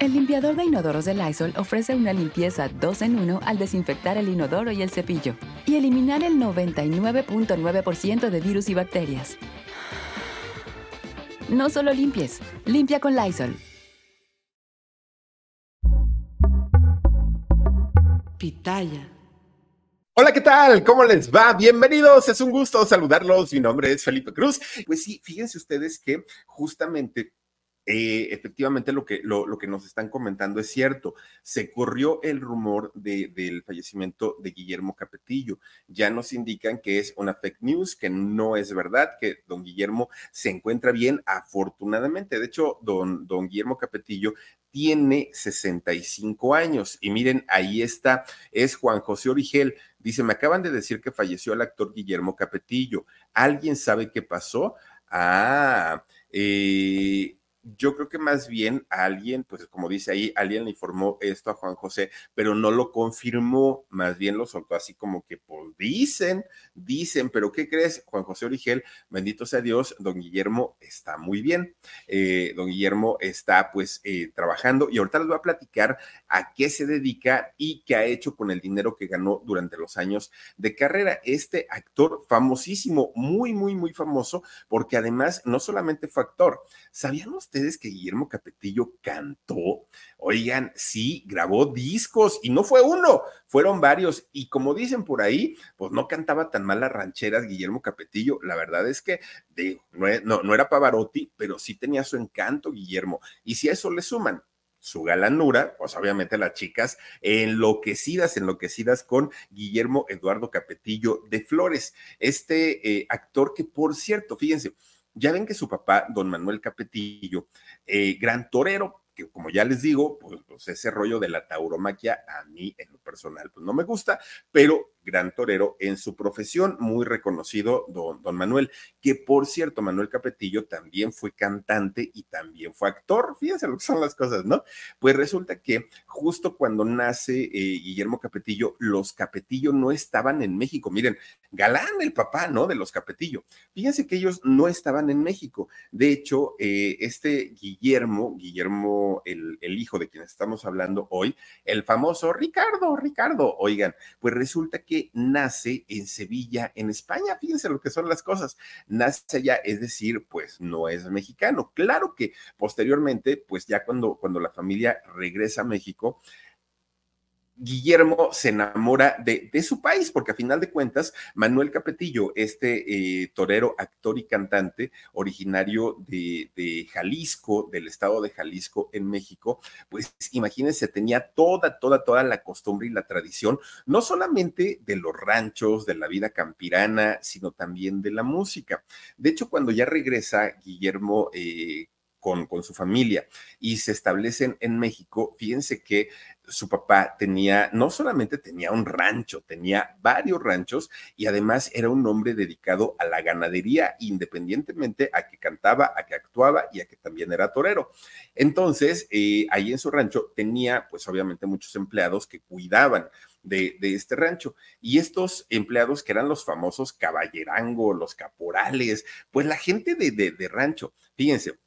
El limpiador de inodoros de Lysol ofrece una limpieza 2 en 1 al desinfectar el inodoro y el cepillo y eliminar el 99.9% de virus y bacterias. No solo limpies, limpia con Lysol. Pitaya. Hola, ¿qué tal? ¿Cómo les va? Bienvenidos, es un gusto saludarlos. Mi nombre es Felipe Cruz. Pues sí, fíjense ustedes que justamente eh, efectivamente lo que, lo, que nos están comentando es cierto. Se corrió el rumor del fallecimiento de Guillermo Capetillo. Ya nos indican que es una fake news, que no es verdad, que don Guillermo se encuentra bien, afortunadamente. De hecho, don, don Guillermo Capetillo tiene 65 años. Y miren, ahí está, es Juan José Origel. Dice, me acaban de decir que falleció el actor Guillermo Capetillo. ¿Alguien sabe qué pasó? Ah, eh, yo creo que más bien alguien, pues como dice ahí, alguien le informó esto a Juan José, pero no lo confirmó, más bien lo soltó así como que, pues dicen, dicen, pero ¿qué crees? Juan José Origel, bendito sea Dios, don Guillermo está muy bien, eh, don Guillermo está pues eh, trabajando y ahorita les voy a platicar a qué se dedica y qué ha hecho con el dinero que ganó durante los años de carrera. Este actor famosísimo, muy, muy, muy famoso, porque además no solamente fue actor, ¿sabían ustedes? Que Guillermo Capetillo cantó? Oigan, sí, grabó discos y no fue uno, fueron varios. Y como dicen por ahí, pues no cantaba tan mal las rancheras Guillermo Capetillo. La verdad es que no, no era Pavarotti, pero sí tenía su encanto Guillermo. Y si a eso le suman su galanura, pues obviamente las chicas enloquecidas, enloquecidas con Guillermo Eduardo Capetillo de Flores, este eh, actor que por cierto, fíjense, ya ven que su papá, don Manuel Capetillo, eh, gran torero, que como ya les digo, pues, pues, ese rollo de la tauromaquia a mí en lo personal pues no me gusta, pero gran torero en su profesión, muy reconocido don, don Manuel, que por cierto, Manuel Capetillo también fue cantante y también fue actor, fíjense lo que son las cosas, ¿no? Pues resulta que justo cuando nace eh, Guillermo Capetillo, los Capetillo no estaban en México, miren, Galán, el papá, ¿no? De los Capetillo, fíjense que ellos no estaban en México, de hecho, eh, este Guillermo, Guillermo, el, el hijo de quien estamos hablando hoy, el famoso Ricardo, Ricardo, oigan, pues resulta que nace en Sevilla, en España. Fíjense lo que son las cosas. Nace allá, es decir, pues no es mexicano. Claro que posteriormente, pues ya cuando, cuando la familia regresa a México, Guillermo se enamora de, su país, porque a final de cuentas, Manuel Capetillo, este eh, torero, actor y cantante originario de, de, Jalisco, del estado de Jalisco en México, pues imagínense, tenía toda, toda, toda la costumbre y la tradición, no solamente de los ranchos, de la vida campirana, sino también de la música. De hecho, cuando ya regresa Guillermo eh, con, con, su familia y se establecen en México, fíjense que su papá tenía, no solamente tenía un rancho, tenía varios ranchos y además era un hombre dedicado a la ganadería, independientemente a que cantaba, a que actuaba y a que también era torero. Entonces, eh, ahí en su rancho tenía, pues obviamente, muchos empleados que cuidaban de, de, este rancho. Y estos empleados que eran los famosos caballerango, los caporales, pues la gente de, de, de rancho, fíjense,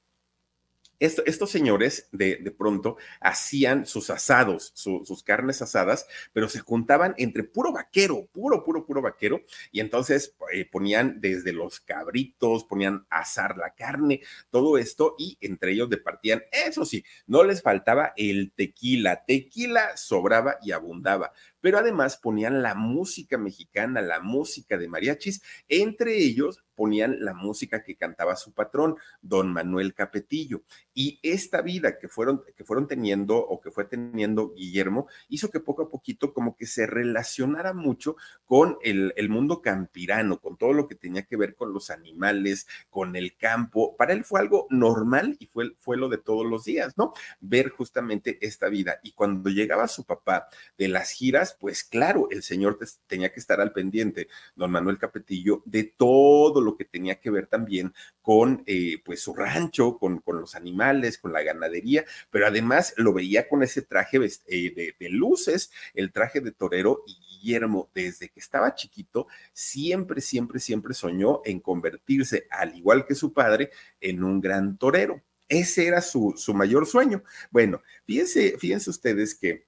estos señores de, de, pronto hacían sus asados, sus carnes asadas, pero se juntaban entre puro vaquero, puro, puro, puro vaquero, y entonces eh, ponían desde los cabritos, ponían asar la carne, todo esto, y entre ellos departían, eso sí, no les faltaba el tequila, tequila sobraba y abundaba, pero además ponían la música mexicana, la música de mariachis, entre ellos ponían la música que cantaba su patrón, don Manuel Capetillo. Y esta vida que fueron, que fueron teniendo o que fue teniendo Guillermo hizo que poco a poquito como que se relacionara mucho con el, mundo campirano, con todo lo que tenía que ver con los animales, con el campo. Para él fue algo normal y fue, fue lo de todos los días, ¿no? Ver justamente esta vida. Y cuando llegaba su papá de las giras, pues claro, el señor tenía que estar al pendiente, don Manuel Capetillo, de todo lo que tenía que ver también con eh, pues su rancho, con, con, los animales, con la ganadería, pero además lo veía con ese traje eh, de, luces, el traje de torero y Guillermo, desde que estaba chiquito, siempre, siempre, siempre soñó en convertirse, al igual que su padre, en un gran torero. Ese era su, su mayor sueño. Bueno, fíjense, fíjense ustedes que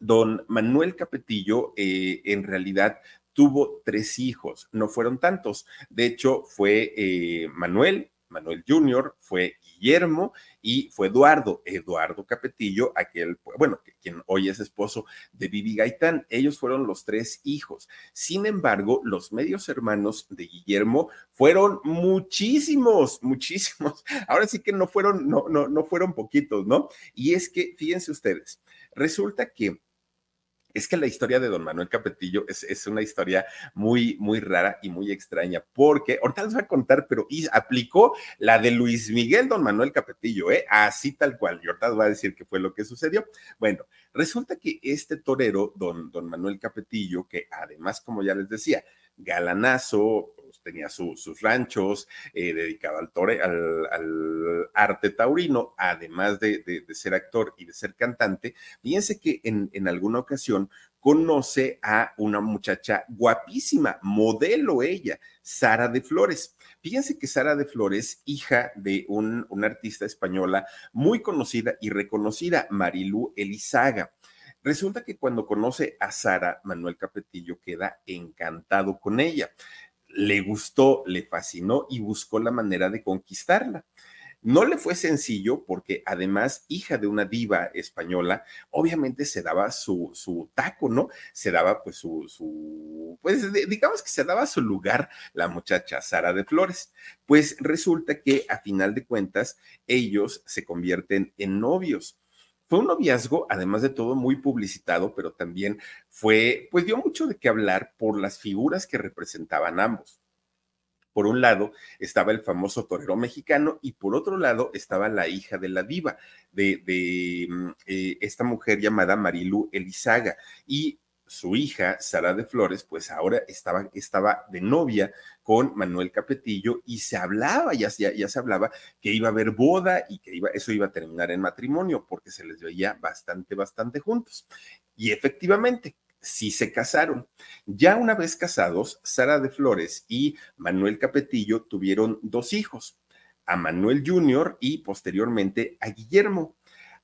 don Manuel Capetillo eh, en realidad tuvo tres hijos, no fueron tantos. De hecho, fue eh, Manuel, Manuel Jr., fue Guillermo y fue Eduardo, Eduardo Capetillo, aquel, bueno, quien hoy es esposo de Vivi Gaitán. Ellos fueron los tres hijos. Sin embargo, los medios hermanos de Guillermo fueron muchísimos, muchísimos. Ahora sí que no fueron, no, no, no fueron poquitos, ¿no? Y es que, fíjense ustedes, resulta que es que la historia de don Manuel Capetillo es, una historia muy, muy rara y muy extraña, porque ahorita les voy a contar, pero aplicó la de Luis Miguel, don Manuel Capetillo, ¿eh? así tal cual. Y ahorita les voy a decir qué fue lo que sucedió. Bueno, resulta que este torero, don, don Manuel Capetillo, que además, como ya les decía, galanazo, pues, tenía sus ranchos, eh, dedicado al, tore, al, arte taurino, además de, ser actor y de ser cantante. Fíjense que en, alguna ocasión conoce a una muchacha guapísima, modelo ella, Sara de Flores. Fíjense que Sara de Flores, hija de un, una artista española muy conocida y reconocida, Marilú Elizaga. Resulta que cuando conoce a Sara, Manuel Capetillo queda encantado con ella le gustó, le fascinó y buscó la manera de conquistarla. No le fue sencillo porque además, hija de una diva española, obviamente se daba su, su taco, ¿no? Se daba pues su, su, pues digamos que se daba su lugar la muchacha Sara de Flores. Pues resulta que a final de cuentas ellos se convierten en novios. Fue un noviazgo, además de todo, muy publicitado, pero también fue, pues dio mucho de qué hablar por las figuras que representaban ambos. Por un lado estaba el famoso torero mexicano y por otro lado estaba la hija de la diva, de, mm, eh, esta mujer llamada Marilú Elizaga. Y su hija, Sara de Flores, pues ahora estaba, estaba de novia con Manuel Capetillo y se hablaba, ya, ya, ya, se hablaba que iba a haber boda y que iba, eso iba a terminar en matrimonio porque se les veía bastante, bastante juntos. Y efectivamente, sí se casaron. Ya una vez casados, Sara de Flores y Manuel Capetillo tuvieron dos hijos, a Manuel Jr. y posteriormente a Guillermo.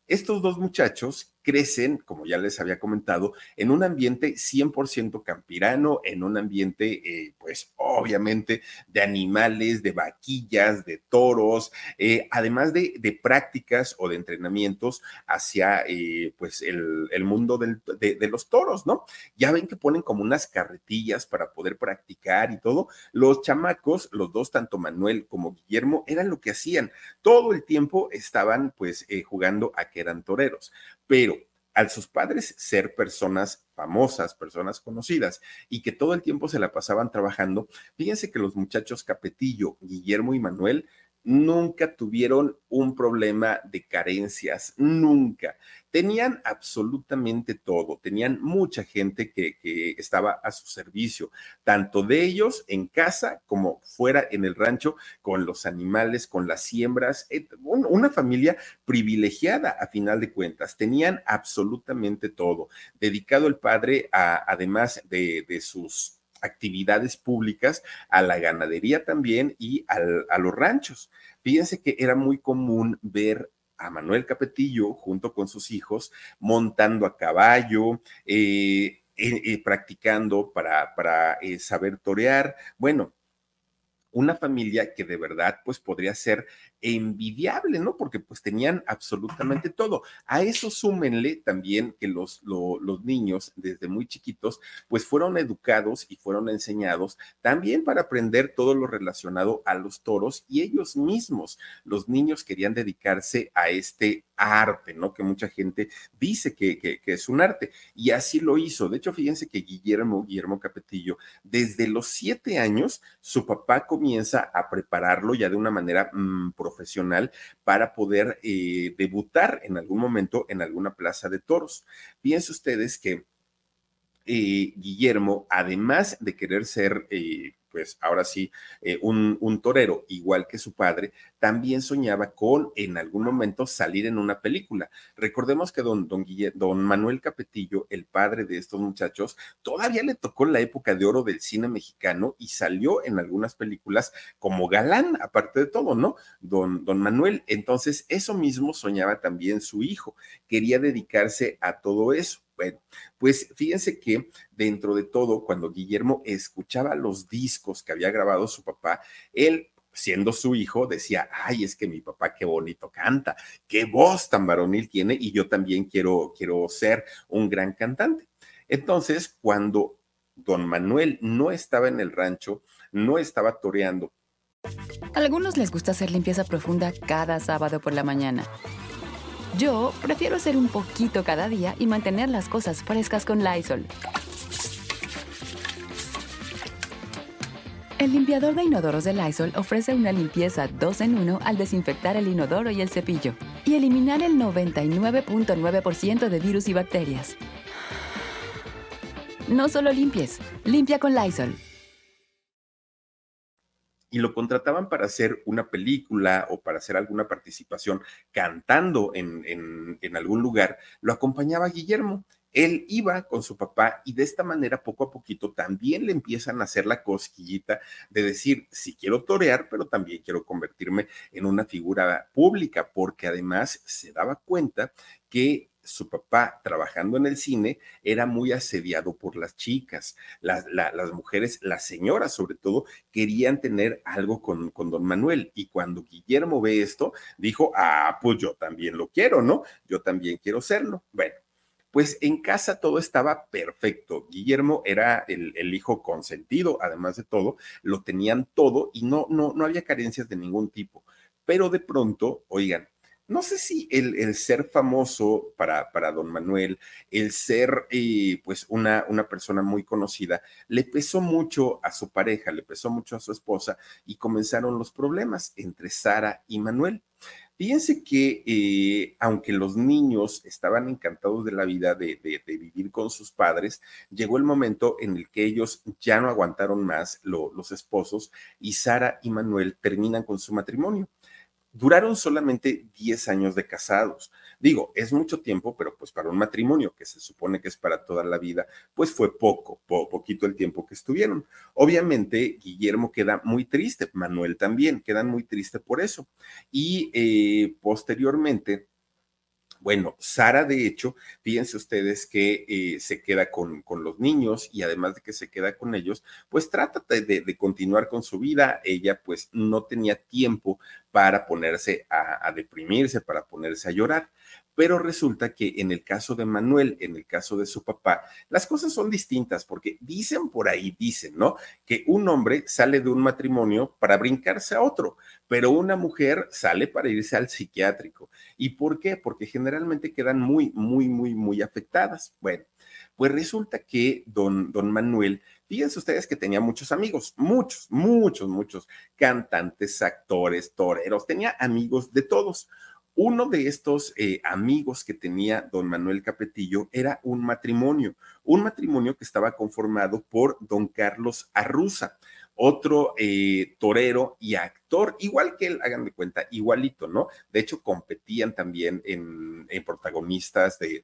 Estos dos muchachos crecen, como ya les había comentado, en un ambiente 100% campirano, en un ambiente, eh, pues obviamente, de animales, de vaquillas, de toros, eh, además de, de, prácticas o de entrenamientos hacia, eh, pues, el, el mundo del, de, de, los toros, ¿no? Ya ven que ponen como unas carretillas para poder practicar y todo. Los chamacos, los dos, tanto Manuel como Guillermo, eran lo que hacían. Todo el tiempo estaban, pues, jugando a que eran toreros pero al sus padres ser personas famosas, personas conocidas y que todo el tiempo se la pasaban trabajando, fíjense que los muchachos Capetillo, Guillermo y Manuel nunca tuvieron un problema de carencias, nunca. Tenían absolutamente todo, tenían mucha gente que, estaba a su servicio, tanto de ellos en casa como fuera en el rancho, con los animales, con las siembras, eh, una familia privilegiada a final de cuentas, tenían absolutamente todo, dedicado el padre a, además de, de sus actividades públicas, a la ganadería también y a los ranchos. Fíjense que era muy común ver a Manuel Capetillo junto con sus hijos montando a caballo, eh, eh, eh, practicando para, para saber torear. Bueno, una familia que de verdad pues podría ser envidiable, ¿no? Porque pues tenían absolutamente todo. A eso súmenle también que los, los niños desde muy chiquitos pues fueron educados y fueron enseñados también para aprender todo lo relacionado a los toros y ellos mismos, los niños querían dedicarse a este arte, ¿no? Que mucha gente dice que, que, es un arte. Y así lo hizo. De hecho, fíjense que Guillermo, Guillermo Capetillo, desde los siete años, su papá comienza a prepararlo ya de una manera mm, profesional para poder eh, debutar en algún momento en alguna plaza de toros. Fíjense ustedes que eh, Guillermo, además de querer ser eh, pues ahora sí, un, torero igual que su padre, también soñaba con en algún momento salir en una película. Recordemos que don, don, don Manuel Capetillo, el padre de estos muchachos, todavía le tocó la época de oro del cine mexicano y salió en algunas películas como galán, aparte de todo, ¿no? Don, don Manuel. Entonces, eso mismo soñaba también su hijo. Quería dedicarse a todo eso. Bueno, pues fíjense que dentro de todo, cuando Guillermo escuchaba los discos que había grabado su papá, él siendo su hijo, decía, ay, es que mi papá qué bonito canta, qué voz tan varonil tiene y yo también quiero, quiero ser un gran cantante. Entonces, cuando don Manuel no estaba en el rancho, no estaba toreando. A algunos les gusta hacer limpieza profunda cada sábado por la mañana. Yo prefiero hacer un poquito cada día y mantener las cosas frescas con Lysol. El limpiador de inodoros de Lysol ofrece una limpieza 2 en 1 al desinfectar el inodoro y el cepillo y eliminar el 99.9% de virus y bacterias. No solo limpies, limpia con Lysol y lo contrataban para hacer una película o para hacer alguna participación cantando en, en, algún lugar, lo acompañaba Guillermo. Él iba con su papá y de esta manera poco a poquito también le empiezan a hacer la cosquillita de decir, sí quiero torear, pero también quiero convertirme en una figura pública, porque además se daba cuenta que su papá trabajando en el cine era muy asediado por las chicas, las, las mujeres, las señoras sobre todo, querían tener algo con, con don Manuel. Y cuando Guillermo ve esto, dijo, ah, pues yo también lo quiero, ¿no? Yo también quiero serlo. Bueno, pues en casa todo estaba perfecto. Guillermo era el, el, hijo consentido, además de todo, lo tenían todo y no, no, no había carencias de ningún tipo. Pero de pronto, oigan, no sé si el, ser famoso para, para, don Manuel, el ser eh, pues una, una persona muy conocida, le pesó mucho a su pareja, le pesó mucho a su esposa y comenzaron los problemas entre Sara y Manuel. Fíjense que eh, aunque los niños estaban encantados de la vida de, vivir con sus padres, llegó el momento en el que ellos ya no aguantaron más los esposos y Sara y Manuel terminan con su matrimonio duraron solamente 10 años de casados. Digo, es mucho tiempo, pero pues para un matrimonio que se supone que es para toda la vida, pues fue poco, poquito el tiempo que estuvieron. Obviamente, Guillermo queda muy triste, Manuel también, quedan muy triste por eso. Y eh, posteriormente, bueno, Sara, de hecho, fíjense ustedes que eh, se queda con, con, los niños y además de que se queda con ellos, pues trata de, de, continuar con su vida. Ella pues no tenía tiempo para ponerse a, a deprimirse, para ponerse a llorar. Pero resulta que en el caso de Manuel, en el caso de su papá, las cosas son distintas porque dicen por ahí, dicen, ¿no? Que un hombre sale de un matrimonio para brincarse a otro, pero una mujer sale para irse al psiquiátrico. ¿Y por qué? Porque generalmente quedan muy, muy, muy, muy afectadas. Bueno, pues resulta que don, don Manuel Fíjense ustedes que tenía muchos amigos, muchos, muchos, muchos cantantes, actores, toreros, tenía amigos de todos. Uno de estos eh, amigos que tenía don Manuel Capetillo era un matrimonio, un matrimonio que estaba conformado por don Carlos Arruza, otro eh, torero y actor, igual que él, hagan de cuenta, igualito, ¿no? De hecho, competían también en, protagonistas de,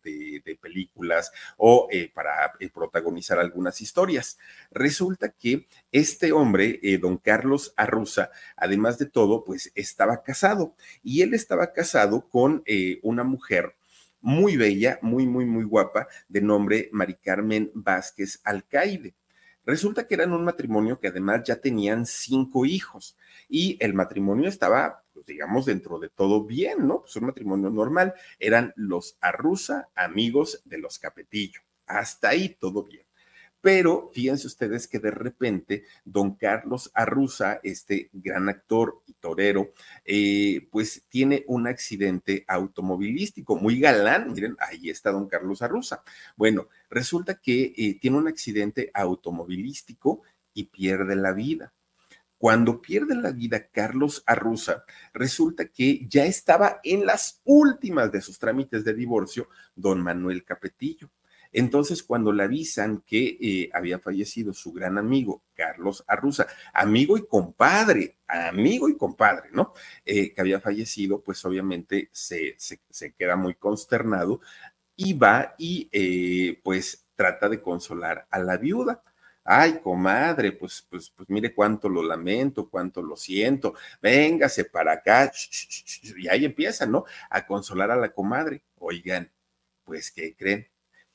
películas o eh, para eh, protagonizar algunas historias. Resulta que este hombre, don Carlos Arruza, además de todo, pues estaba casado y él estaba casado con una mujer muy bella, muy, muy, muy guapa, de nombre Mari Carmen Vázquez Alcaide. Resulta que eran un matrimonio que además ya tenían cinco hijos y el matrimonio estaba pues digamos, dentro de todo bien, ¿no? Pues un matrimonio normal. Eran los Arruza, amigos de los Capetillo. Hasta ahí todo bien. Pero fíjense ustedes que de repente don Carlos Arruza, este gran actor y torero, eh, pues tiene un accidente automovilístico muy galán. Miren, ahí está don Carlos Arruza. Bueno, resulta que eh, tiene un accidente automovilístico y pierde la vida. Cuando pierde la vida Carlos Arruza, resulta que ya estaba en las últimas de sus trámites de divorcio don Manuel Capetillo. Entonces, cuando le avisan que eh, había fallecido su gran amigo, Carlos Arruza, amigo y compadre, amigo y compadre, ¿no? Eh, que había fallecido, pues obviamente se, se, queda muy consternado y va y eh, pues trata de consolar a la viuda. Ay, comadre, pues, pues, pues mire cuánto lo lamento, cuánto lo siento, véngase para acá, y ahí empieza, ¿no? A consolar a la comadre. Oigan, pues, ¿qué creen?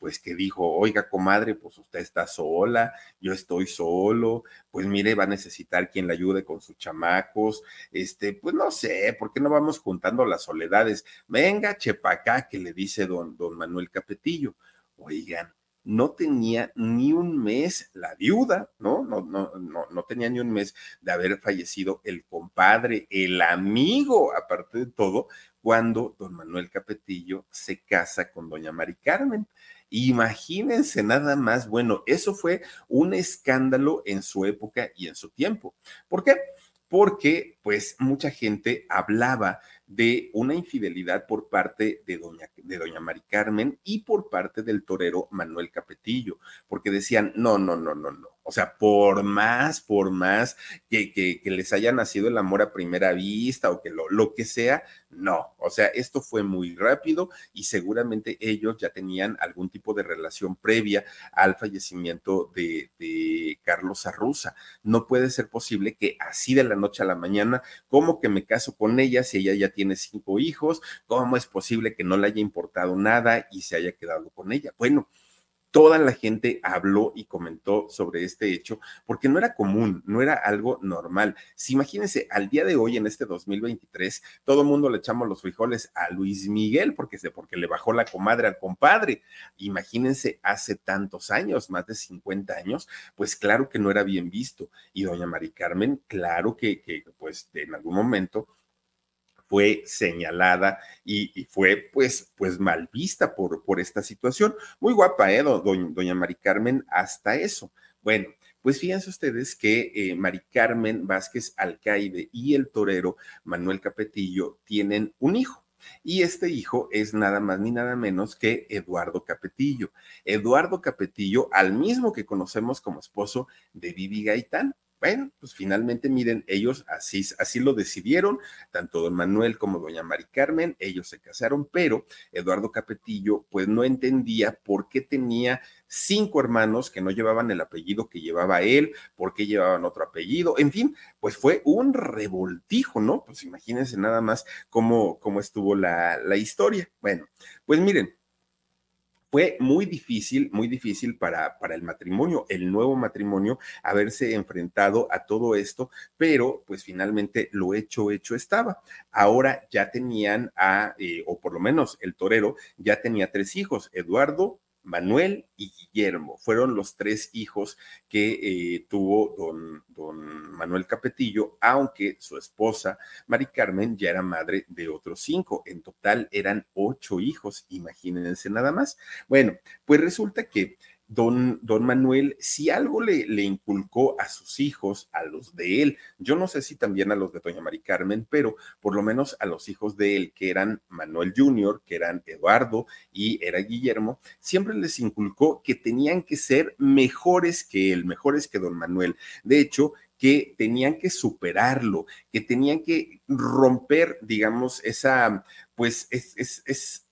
Pues que dijo, oiga, comadre, pues usted está sola, yo estoy solo, pues mire, va a necesitar quien le ayude con sus chamacos, este, pues no sé, ¿por qué no vamos juntando las soledades? Venga, chepacá, que le dice don, don Manuel Capetillo. Oigan, no tenía ni un mes la viuda, ¿no? No, no, no, no tenía ni un mes de haber fallecido el compadre, el amigo, aparte de todo, cuando don Manuel Capetillo se casa con doña Mari Carmen. Imagínense nada más, bueno, eso fue un escándalo en su época y en su tiempo. ¿Por qué? Porque pues mucha gente hablaba de una infidelidad por parte de doña, de doña Mari Carmen y por parte del torero Manuel Capetillo, porque decían, no, no, no, no, no. O sea, por más, por más que, que, les haya nacido el amor a primera vista o que lo, lo que sea, no. O sea, esto fue muy rápido y seguramente ellos ya tenían algún tipo de relación previa al fallecimiento de, de Carlos Arruza. No puede ser posible que así de la noche a la mañana, como que me caso con ella si ella ya tiene cinco hijos, ¿cómo es posible que no le haya importado nada y se haya quedado con ella? Bueno, toda la gente habló y comentó sobre este hecho porque no era común, no era algo normal. Si imagínense, al día de hoy, en este 2023, todo el mundo le echamos los frijoles a Luis Miguel porque, porque le bajó la comadre al compadre. Imagínense, hace tantos años, más de 50 años, pues claro que no era bien visto. Y doña Mari Carmen, claro que, que pues en algún momento fue señalada y, fue pues, pues mal vista por, por esta situación. Muy guapa, ¿eh? doña, Mari Carmen, hasta eso. Bueno, pues fíjense ustedes que eh, Mari Carmen Vázquez Alcaide y el torero Manuel Capetillo tienen un hijo. Y este hijo es nada más ni nada menos que Eduardo Capetillo. Eduardo Capetillo, al mismo que conocemos como esposo de Vivi Gaitán. Bueno, pues finalmente, miren, ellos así, así lo decidieron, tanto don Manuel como doña Mari Carmen, ellos se casaron, pero Eduardo Capetillo, pues no entendía por qué tenía cinco hermanos que no llevaban el apellido que llevaba él, por qué llevaban otro apellido, en fin, pues fue un revoltijo, ¿no? Pues imagínense nada más cómo, cómo estuvo la, la historia. Bueno, pues miren, fue muy difícil, muy difícil para, para el matrimonio, el nuevo matrimonio, haberse enfrentado a todo esto, pero pues finalmente lo hecho, hecho estaba. Ahora ya tenían a, eh, o por lo menos el torero ya tenía tres hijos, Eduardo, Manuel y Guillermo. Fueron los tres hijos que eh, tuvo don, don, Manuel Capetillo, aunque su esposa, Mari Carmen, ya era madre de otros cinco. En total eran ocho hijos, imagínense nada más. Bueno, pues resulta que don, don Manuel, si algo le, le, inculcó a sus hijos, a los de él, yo no sé si también a los de doña Mari Carmen, pero por lo menos a los hijos de él, que eran Manuel Jr., que eran Eduardo y era Guillermo, siempre les inculcó que tenían que ser mejores que él, mejores que don Manuel. De hecho, que tenían que superarlo, que tenían que romper, digamos, esa, pues es, es, es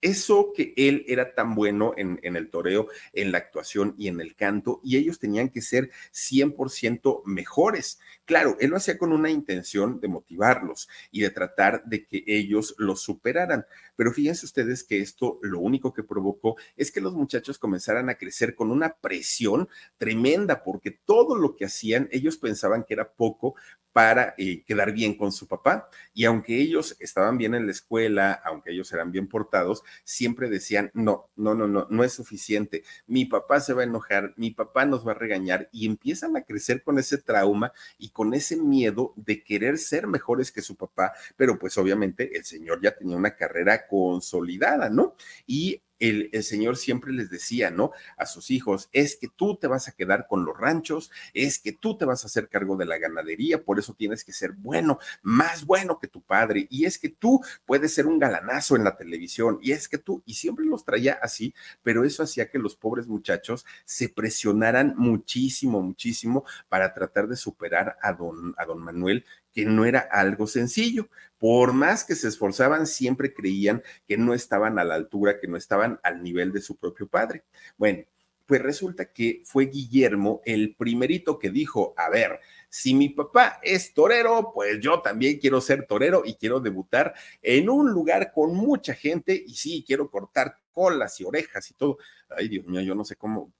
eso que él era tan bueno en, el toreo, en la actuación y en el canto, y ellos tenían que ser 100% mejores. Claro, él lo hacía con una intención de motivarlos y de tratar de que ellos los superaran. Pero fíjense ustedes que esto lo único que provocó es que los muchachos comenzaran a crecer con una presión tremenda, porque todo lo que hacían ellos pensaban que era poco para eh, quedar bien con su papá. Y aunque ellos estaban bien en la escuela, aunque ellos eran bien portados, siempre decían, no, no, no, no, no es suficiente. Mi papá se va a enojar, mi papá nos va a regañar y empiezan a crecer con ese trauma y con ese miedo de querer ser mejores que su papá, pero pues obviamente el señor ya tenía una carrera consolidada, ¿no? Y el, Señor siempre les decía, ¿no? A sus hijos, es que tú te vas a quedar con los ranchos, es que tú te vas a hacer cargo de la ganadería, por eso tienes que ser bueno, más bueno que tu padre, y es que tú puedes ser un galanazo en la televisión, y es que tú, y siempre los traía así, pero eso hacía que los pobres muchachos se presionaran muchísimo, muchísimo para tratar de superar a don, a don Manuel, que no era algo sencillo. Por más que se esforzaban, siempre creían que no estaban a la altura, que no estaban al nivel de su propio padre. Bueno, pues resulta que fue Guillermo el primerito que dijo, a ver, si mi papá es torero, pues yo también quiero ser torero y quiero debutar en un lugar con mucha gente y sí, quiero cortar colas y orejas y todo. Ay, Dios mío, yo no sé cómo,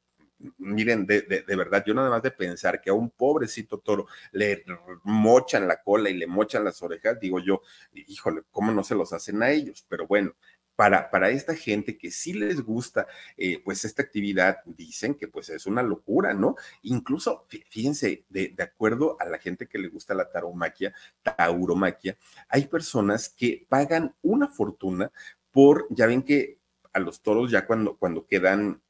miren, de, de, verdad, yo nada más de pensar que a un pobrecito toro le mochan la cola y le mochan las orejas, digo yo, híjole, ¿cómo no se los hacen a ellos? Pero bueno, para, para, esta gente que sí les gusta, eh, pues esta actividad, dicen que pues es una locura, ¿no? Incluso, fíjense, de, de, acuerdo a la gente que le gusta la taromaquia, tauromaquia, hay personas que pagan una fortuna por, ya ven que a los toros ya cuando, cuando quedan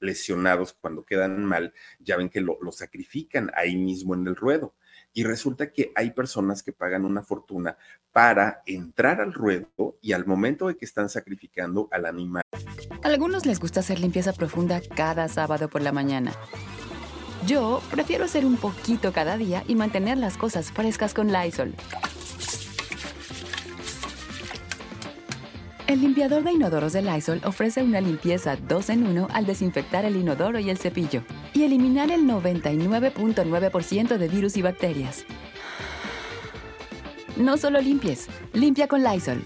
lesionados, cuando quedan mal, ya ven que lo, sacrifican ahí mismo en el ruedo. Y resulta que hay personas que pagan una fortuna para entrar al ruedo y al momento de que están sacrificando al animal. A algunos les gusta hacer limpieza profunda cada sábado por la mañana. Yo prefiero hacer un poquito cada día y mantener las cosas frescas con Lysol. El limpiador de inodoros de Lysol ofrece una limpieza 2 en 1 al desinfectar el inodoro y el cepillo y eliminar el 99.9% de virus y bacterias. No solo limpies, limpia con Lysol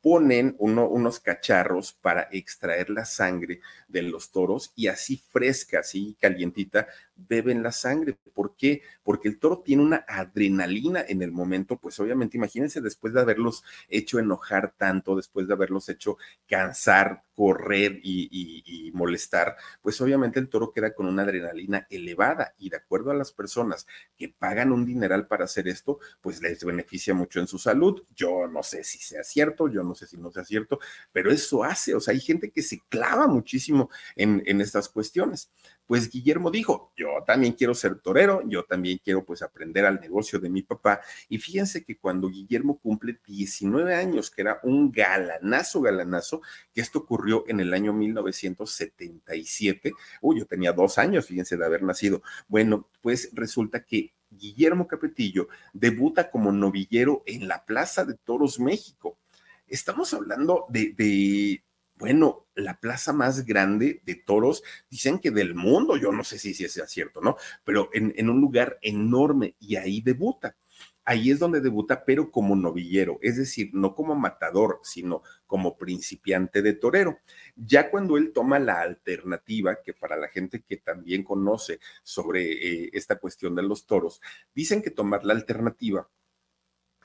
ponen unos cacharros para extraer la sangre de los toros y así fresca, así calientita, beben la sangre. ¿Por qué? Porque el toro tiene una adrenalina en el momento, pues obviamente imagínense después de haberlos hecho enojar tanto, después de haberlos hecho cansar, correr y, molestar, pues obviamente el toro queda con una adrenalina elevada y de acuerdo a las personas que pagan un dineral para hacer esto, pues les beneficia mucho en su salud. Yo no sé si sea cierto, yo no sé si no sea cierto, pero eso hace, o sea, hay gente que se clava muchísimo en, en estas cuestiones pues Guillermo dijo, yo también quiero ser torero, yo también quiero pues aprender al negocio de mi papá. Y fíjense que cuando Guillermo cumple 19 años, que era un galanazo, galanazo, que esto ocurrió en el año 1977, uy, yo tenía dos años, fíjense, de haber nacido. Bueno, pues resulta que Guillermo Capetillo debuta como novillero en la Plaza de Toros México. Estamos hablando de, de bueno, la plaza más grande de toros, dicen que del mundo, yo no sé si, si sea cierto, ¿no? Pero en, en un lugar enorme y ahí debuta. Ahí es donde debuta, pero como novillero, es decir, no como matador, sino como principiante de torero. Ya cuando él toma la alternativa, que para la gente que también conoce sobre eh, esta cuestión de los toros, dicen que tomar la alternativa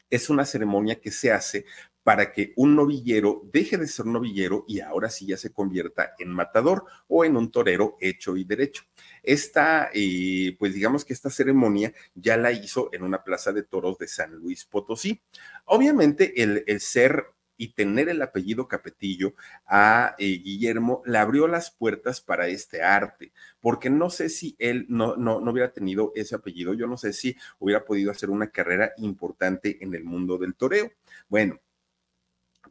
es una ceremonia que se hace para que un novillero deje de ser novillero y ahora sí ya se convierta en matador o en un torero hecho y derecho. Esta, eh, pues digamos que esta ceremonia ya la hizo en una plaza de toros de San Luis Potosí. Obviamente el, el ser y tener el apellido Capetillo a eh, Guillermo le abrió las puertas para este arte, porque no sé si él no, no, no hubiera tenido ese apellido, yo no sé si hubiera podido hacer una carrera importante en el mundo del toreo. Bueno,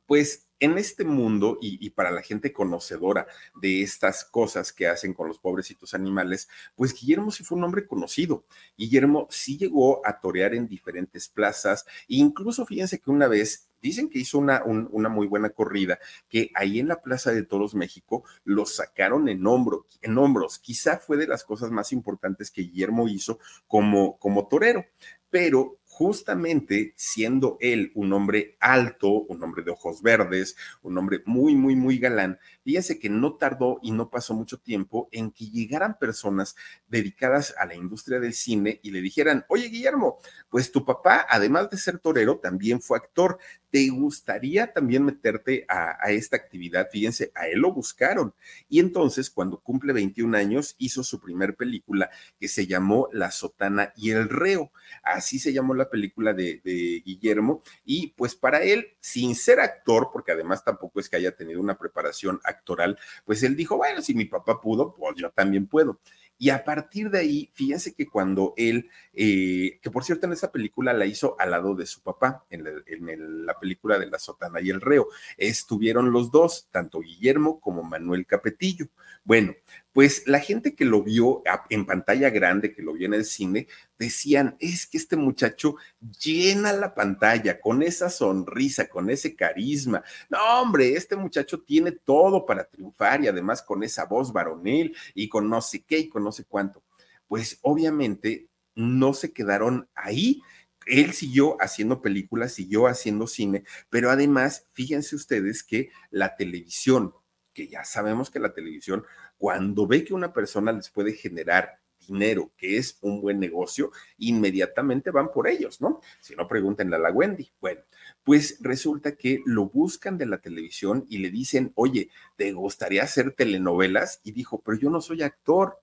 pues en este mundo y, para la gente conocedora de estas cosas que hacen con los pobrecitos animales, pues Guillermo sí fue un hombre conocido. Guillermo sí llegó a torear en diferentes plazas, e incluso fíjense que una vez dicen que hizo una, una, muy buena corrida, que ahí en la Plaza de Toros México lo sacaron en, hombro, en hombros. Quizá fue de las cosas más importantes que Guillermo hizo como, como torero pero justamente siendo él un hombre alto, un hombre de ojos verdes, un hombre muy, muy, muy galán, fíjese que no tardó y no pasó mucho tiempo en que llegaran personas dedicadas a la industria del cine y le dijeran, oye Guillermo, pues tu papá, además de ser torero, también fue actor. ¿Te gustaría también meterte a, esta actividad? Fíjense, a él lo buscaron. Y entonces, cuando cumple 21 años, hizo su primer película que se llamó La Sotana y el Reo. Así se llamó la película de, Guillermo. Y pues para él, sin ser actor, porque además tampoco es que haya tenido una preparación actoral, pues él dijo, bueno, si mi papá pudo, pues yo también puedo. Y a partir de ahí, fíjense que cuando él, eh, que por cierto en esa película la hizo al lado de su papá, en, la película de La Sotana y el Reo, estuvieron los dos, tanto Guillermo como Manuel Capetillo. Bueno, pues la gente que lo vio en pantalla grande, que lo vio en el cine, decían, es que este muchacho llena la pantalla con esa sonrisa, con ese carisma. No, hombre, este muchacho tiene todo para triunfar y además con esa voz varonil y con no sé qué y con no sé cuánto. Pues obviamente no se quedaron ahí. Él siguió haciendo películas, siguió haciendo cine, pero además, fíjense ustedes que la televisión, que ya sabemos que la televisión, cuando ve que una persona les puede generar dinero, que es un buen negocio, inmediatamente van por ellos, ¿no? Si no, pregúntenle a la Wendy. Bueno, pues resulta que lo buscan de la televisión y le dicen, oye, ¿te gustaría hacer telenovelas? Y dijo, pero yo no soy actor.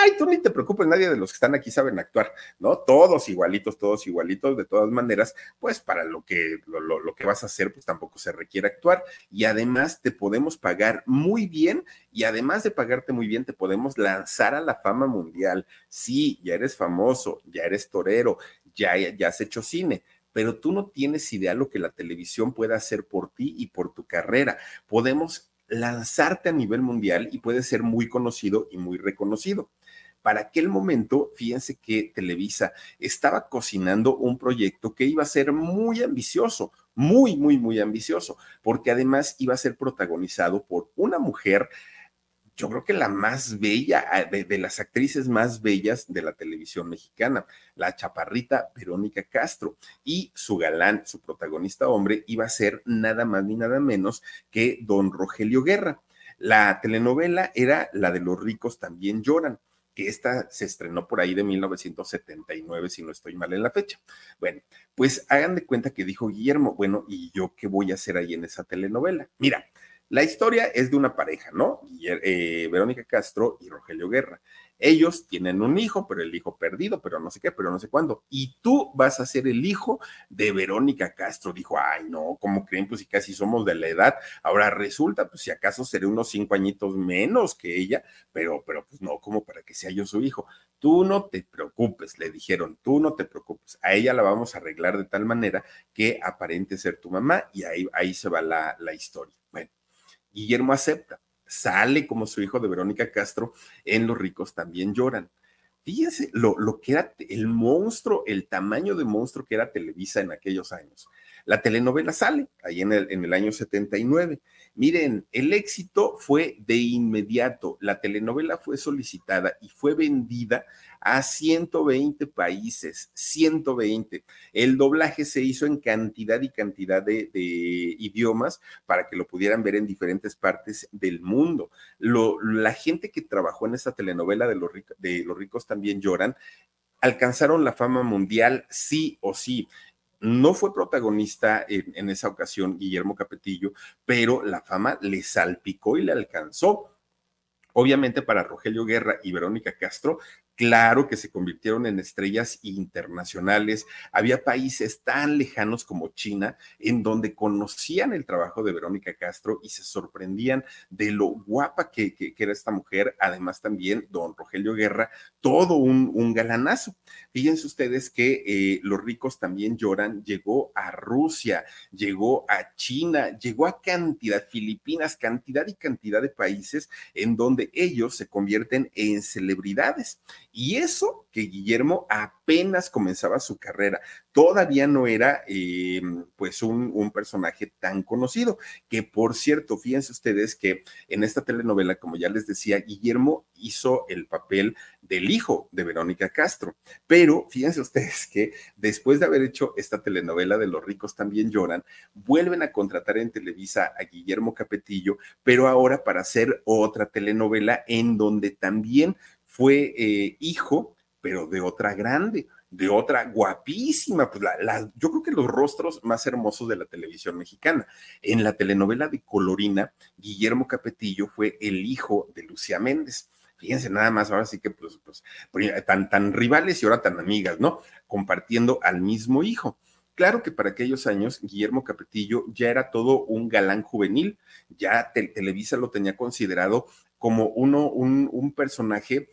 Ay, tú ni te preocupes, nadie de los que están aquí saben actuar, ¿no? Todos igualitos, todos igualitos, de todas maneras, pues para lo que, lo, lo, lo que vas a hacer, pues tampoco se requiere actuar. Y además te podemos pagar muy bien y además de pagarte muy bien, te podemos lanzar a la fama mundial. Sí, ya eres famoso, ya eres torero, ya, ya has hecho cine pero tú no tienes idea lo que la televisión puede hacer por ti y por tu carrera. Podemos lanzarte a nivel mundial y puedes ser muy conocido y muy reconocido. Para aquel momento, fíjense que Televisa estaba cocinando un proyecto que iba a ser muy ambicioso, muy, muy, muy ambicioso, porque además iba a ser protagonizado por una mujer yo creo que la más bella, ah, de, las actrices más bellas de la televisión mexicana, la chaparrita Verónica Castro. Y su galán, su protagonista hombre, iba a ser nada más ni nada menos que don Rogelio Guerra. La telenovela era la de los ricos también lloran que esta se estrenó por ahí de 1979, si no estoy mal en la fecha. Bueno, pues hagan de cuenta que dijo Guillermo, bueno, ¿y yo qué voy a hacer ahí en esa telenovela? Mira, la historia es de una pareja, ¿no? Eh, Verónica Castro y Rogelio Guerra. Ellos tienen un hijo, pero el hijo perdido, pero no sé qué, pero no sé cuándo. Y tú vas a ser el hijo de Verónica Castro. Dijo, ay, no, ¿cómo creen? Pues si casi somos de la edad. Ahora resulta, pues si acaso seré unos cinco añitos menos que ella, pero, pero pues no, como para que sea yo su hijo. Tú no te preocupes, le dijeron, tú no te preocupes. A ella la vamos a arreglar de tal manera que aparente ser tu mamá y ahí, ahí se va la, la historia. Guillermo acepta, sale como su hijo de Verónica Castro en Los ricos también lloran. Fíjense lo, lo que era el monstruo, el tamaño de monstruo que era Televisa en aquellos años. La telenovela sale ahí en el, en el año 79. Miren, el éxito fue de inmediato. La telenovela fue solicitada y fue vendida a 120 países, 120. El doblaje se hizo en cantidad y cantidad de, idiomas para que lo pudieran ver en diferentes partes del mundo. La gente que trabajó en esa telenovela de los, de los ricos también lloran, alcanzaron la fama mundial sí o sí. No fue protagonista en, esa ocasión Guillermo Capetillo, pero la fama le salpicó y le alcanzó. Obviamente para Rogelio Guerra y Verónica Castro Claro que se convirtieron en estrellas internacionales. Había países tan lejanos como China en donde conocían el trabajo de Verónica Castro y se sorprendían de lo guapa que, era esta mujer. Además también don Rogelio Guerra, todo un, un galanazo. Fíjense ustedes que eh, los ricos también lloran. Llegó a Rusia, llegó a China, llegó a cantidad, Filipinas, cantidad y cantidad de países en donde ellos se convierten en celebridades Y eso que Guillermo apenas comenzaba su carrera, todavía no era eh, pues un, un, personaje tan conocido, que por cierto, fíjense ustedes que en esta telenovela, como ya les decía, Guillermo hizo el papel del hijo de Verónica Castro, pero fíjense ustedes que después de haber hecho esta telenovela de Los ricos también lloran, vuelven a contratar en Televisa a Guillermo Capetillo, pero ahora para hacer otra telenovela en donde también fue eh, hijo, pero de otra grande, de otra guapísima, pues la, yo creo que los rostros más hermosos de la televisión mexicana. En la telenovela de Colorina, Guillermo Capetillo fue el hijo de Lucía Méndez. Fíjense nada más, ahora sí que pues, pues tan, tan rivales y ahora tan amigas, ¿no? Compartiendo al mismo hijo. Claro que para aquellos años, Guillermo Capetillo ya era todo un galán juvenil, ya Televisa lo tenía considerado como uno, un, personaje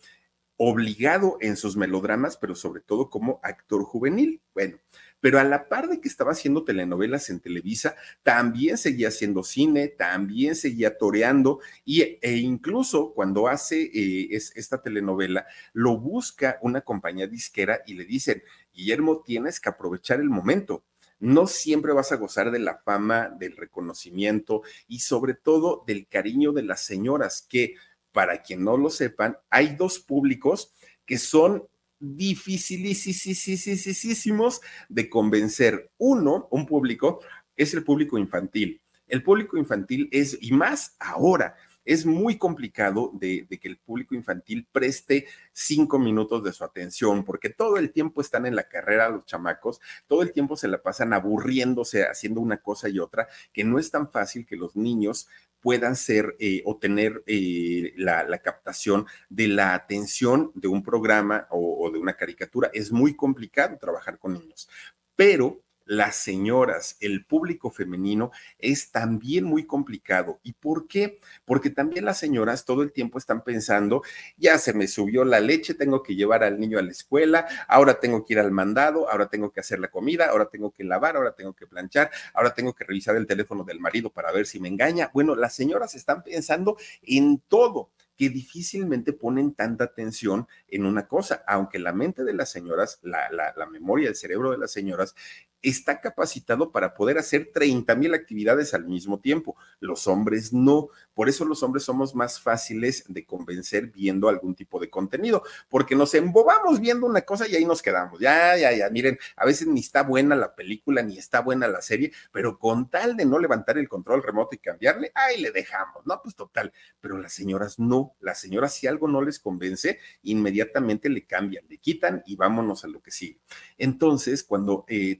obligado en sus melodramas, pero sobre todo como actor juvenil. Bueno, pero a la par de que estaba haciendo telenovelas en Televisa, también seguía haciendo cine, también seguía toreando y, e incluso cuando hace eh, esta telenovela, lo busca una compañía disquera y le dicen, Guillermo, tienes que aprovechar el momento no siempre vas a gozar de la fama, del reconocimiento y sobre todo del cariño de las señoras, que para quien no lo sepan, hay dos públicos que son dificilísimos de convencer. Uno, un público, es el público infantil. El público infantil es, y más ahora, es muy complicado de, que el público infantil preste cinco minutos de su atención, porque todo el tiempo están en la carrera los chamacos, todo el tiempo se la pasan aburriéndose, haciendo una cosa y otra, que no es tan fácil que los niños puedan ser eh, o tener eh, la, captación de la atención de un programa o de una caricatura. Es muy complicado trabajar con niños, pero las señoras, el público femenino es también muy complicado. ¿Y por qué? Porque también las señoras todo el tiempo están pensando, ya se me subió la leche, tengo que llevar al niño a la escuela, ahora tengo que ir al mandado, ahora tengo que hacer la comida, ahora tengo que lavar, ahora tengo que planchar, ahora tengo que revisar el teléfono del marido para ver si me engaña. Bueno, las señoras están pensando en todo que difícilmente ponen tanta atención en una cosa, aunque la mente de las señoras, la, la, la memoria, el cerebro de las señoras está capacitado para poder hacer 30 mil actividades al mismo tiempo. Los hombres no. Por eso los hombres somos más fáciles de convencer viendo algún tipo de contenido, porque nos embobamos viendo una cosa y ahí nos quedamos. Ya, ya, ya. Miren, a veces ni está buena la película, ni está buena la serie, pero con tal de no levantar el control remoto y cambiarle, ahí le dejamos. No, pues total. Pero las señoras no. Las señoras, si algo no les convence, inmediatamente le cambian, le quitan y vámonos a lo que sigue. Entonces, cuando eh,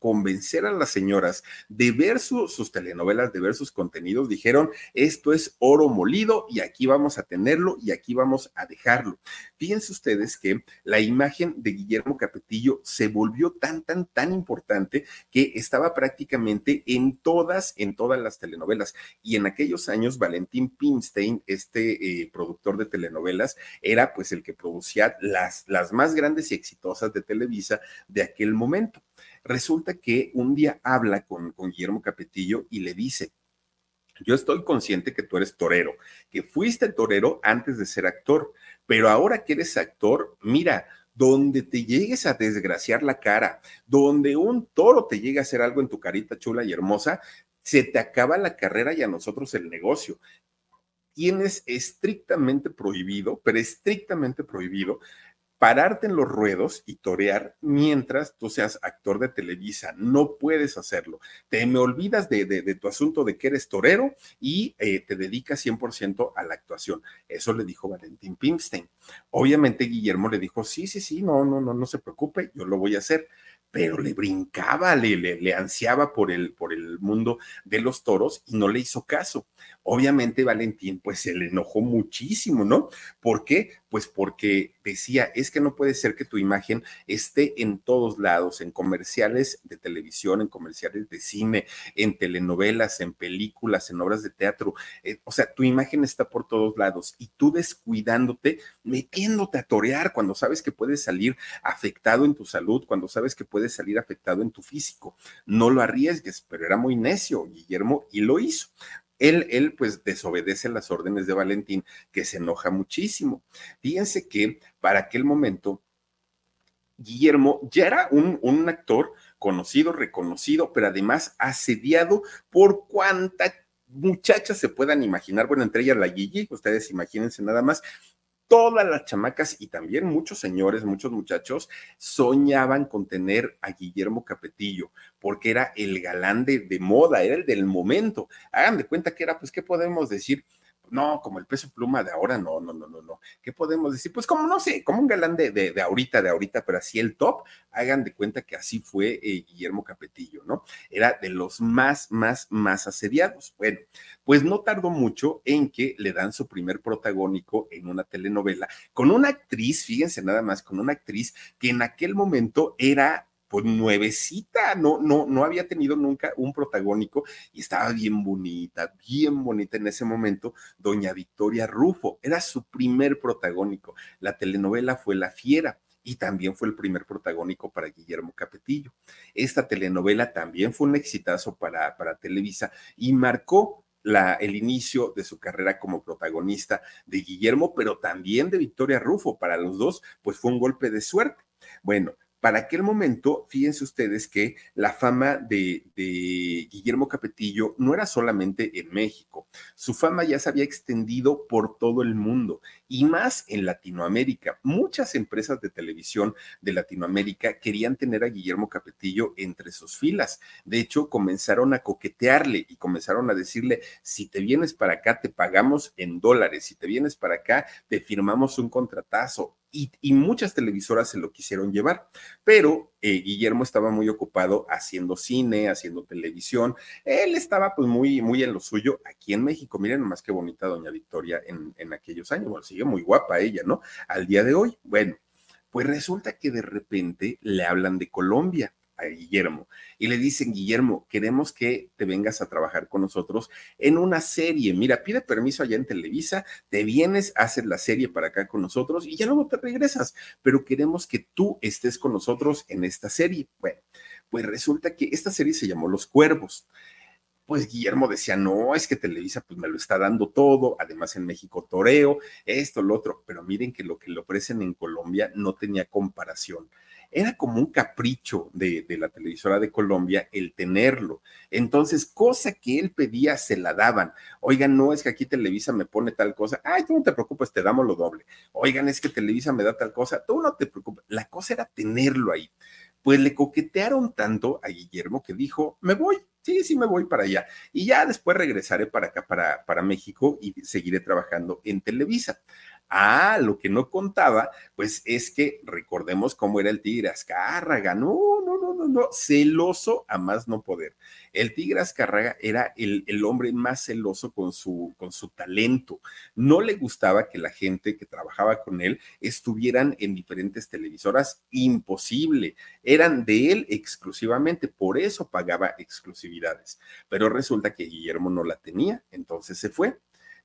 convencer a las señoras de ver sus telenovelas, de ver sus contenidos, dijeron, esto es oro molido y aquí vamos a tenerlo y aquí vamos a dejarlo. Fíjense ustedes que la imagen de Guillermo Capetillo se volvió tan, tan, tan importante que estaba prácticamente en todas, en todas las telenovelas. Y en aquellos años, Valentín Pimstein, este eh, productor de telenovelas, era pues el que producía las, las más grandes y exitosas de Televisa de aquel momento. Resulta que un día habla con, con Guillermo Capetillo y le dice, yo estoy consciente que tú eres torero, que fuiste torero antes de ser actor, pero ahora que eres actor, mira, donde te llegues a desgraciar la cara, donde un toro te llegue a hacer algo en tu carita chula y hermosa, se te acaba la carrera y a nosotros el negocio. Tienes estrictamente prohibido, pero estrictamente prohibido, pararte en los ruedos y torear mientras tú seas actor de Televisa. No puedes hacerlo. Te me olvidas de, tu asunto de que eres torero y eh, te dedicas 100% a la actuación. Eso le dijo Valentín Pimstein. Obviamente Guillermo le dijo, sí, sí, sí, no, no, no, no se preocupe, yo lo voy a hacer. Pero le brincaba, le, le, ansiaba por el, por el mundo de los toros y no le hizo caso. Obviamente Valentín pues se le enojó muchísimo, ¿no? ¿Por qué? Pues porque decía, es que no puede ser que tu imagen esté en todos lados, en comerciales de televisión, en comerciales de cine, en telenovelas, en películas, en obras de teatro. Eh, o sea, tu imagen está por todos lados y tú descuidándote, metiéndote a torear cuando sabes que puedes salir afectado en tu salud, cuando sabes que puedes salir afectado en tu físico. No lo arriesgues, pero era muy necio Guillermo y lo hizo. Él, él, pues desobedece las órdenes de Valentín, que se enoja muchísimo. Fíjense que para aquel momento, Guillermo ya era un, un actor conocido, reconocido, pero además asediado por cuanta muchachas se puedan imaginar, bueno, entre ellas la Gigi, ustedes imagínense nada más, todas las chamacas y también muchos señores, muchos muchachos soñaban con tener a Guillermo Capetillo, porque era el galán de, de, moda, era el del momento. Hagan de cuenta que era, pues, ¿qué podemos decir? No, como el peso pluma de ahora, no, no, no, no, no. ¿Qué podemos decir? Pues como, no sé, como un galán de, de, ahorita, de ahorita, pero así el top, hagan de cuenta que así fue eh, Guillermo Capetillo, ¿no? Era de los más, más, más asediados. Bueno, pues no tardó mucho en que le dan su primer protagónico en una telenovela con una actriz, fíjense nada más, con una actriz que en aquel momento era pues nuevecita, no, no, no había tenido nunca un protagónico y estaba bien bonita, bien bonita en ese momento, doña Victoria Rufo, era su primer protagónico. La telenovela fue La Fiera y también fue el primer protagónico para Guillermo Capetillo. Esta telenovela también fue un exitazo para, para Televisa y marcó la, el inicio de su carrera como protagonista de Guillermo, pero también de Victoria Rufo. Para los dos, pues fue un golpe de suerte. Bueno, para aquel momento, fíjense ustedes que la fama de, Guillermo Capetillo no era solamente en México, su fama ya se había extendido por todo el mundo y más en Latinoamérica. Muchas empresas de televisión de Latinoamérica querían tener a Guillermo Capetillo entre sus filas. De hecho, comenzaron a coquetearle y comenzaron a decirle, si te vienes para acá, te pagamos en dólares, si te vienes para acá, te firmamos un contratazo y, muchas televisoras se lo quisieron llevar, pero eh, Guillermo estaba muy ocupado haciendo cine, haciendo televisión, él estaba pues muy, muy en lo suyo aquí en México, miren nomás qué bonita doña Victoria en, en aquellos años, bueno, sigue muy guapa ella, ¿no? Al día de hoy, bueno, pues resulta que de repente le hablan de Colombia a Guillermo y le dicen, Guillermo, queremos que te vengas a trabajar con nosotros en una serie. Mira, pide permiso allá en Televisa, te vienes, haces la serie para acá con nosotros y ya luego te regresas, pero queremos que tú estés con nosotros en esta serie. Bueno, pues resulta que esta serie se llamó Los Cuervos pues Guillermo decía, no, es que Televisa pues me lo está dando todo, además en México toreo, esto, lo otro, pero miren que lo que le ofrecen en Colombia no tenía comparación era como un capricho de, la televisora de Colombia el tenerlo. Entonces, cosa que él pedía, se la daban. Oigan, no es que aquí Televisa me pone tal cosa. Ay, tú no te preocupes, te damos lo doble. Oigan, es que Televisa me da tal cosa. Tú no te preocupes. La cosa era tenerlo ahí. Pues le coquetearon tanto a Guillermo que dijo, me voy, sí, sí me voy para allá. Y ya después regresaré para acá, para, para México y seguiré trabajando en Televisa. Ah, lo que no contaba, pues es que recordemos cómo era el Tigre Azcárraga. No, no, no, no, no, celoso a más no poder. El Tigre Azcárraga era el, el hombre más celoso con su, con su talento. No le gustaba que la gente que trabajaba con él estuvieran en diferentes televisoras. Imposible. Eran de él exclusivamente. Por eso pagaba exclusividades. Pero resulta que Guillermo no la tenía, entonces se fue.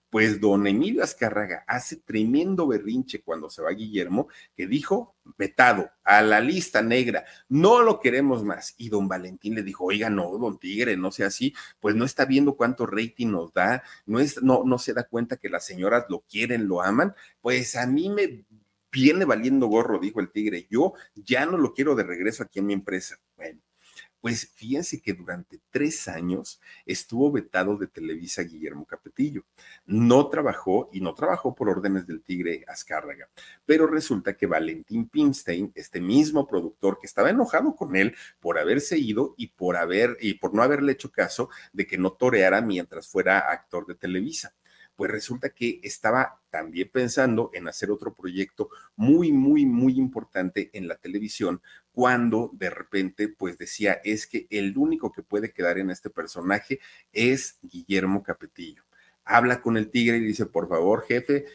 Pues don Emilio Azcárraga hace tremendo berrinche cuando se va Guillermo, que dijo, vetado, a la lista negra, no lo queremos más. Y don Valentín le dijo, oiga, no, don Tigre, no sea así, pues no está viendo cuánto rating nos da, no, es, no, no se da cuenta que las señoras lo quieren, lo aman, pues a mí me viene valiendo gorro, dijo el Tigre, yo ya no lo quiero de regreso aquí en mi empresa. Bueno, pues fíjense que durante tres años estuvo vetado de Televisa Guillermo Capetillo. No trabajó y no trabajó por órdenes del Tigre Azcárraga, pero resulta que Valentín Pimstein, este mismo productor que estaba enojado con él por haberse ido y por haber y por no haberle hecho caso de que no toreara mientras fuera actor de Televisa pues resulta que estaba también pensando en hacer otro proyecto muy, muy, muy importante en la televisión, cuando de repente pues decía, es que el único que puede quedar en este personaje es Guillermo Capetillo. Habla con el tigre y dice, por favor, jefe,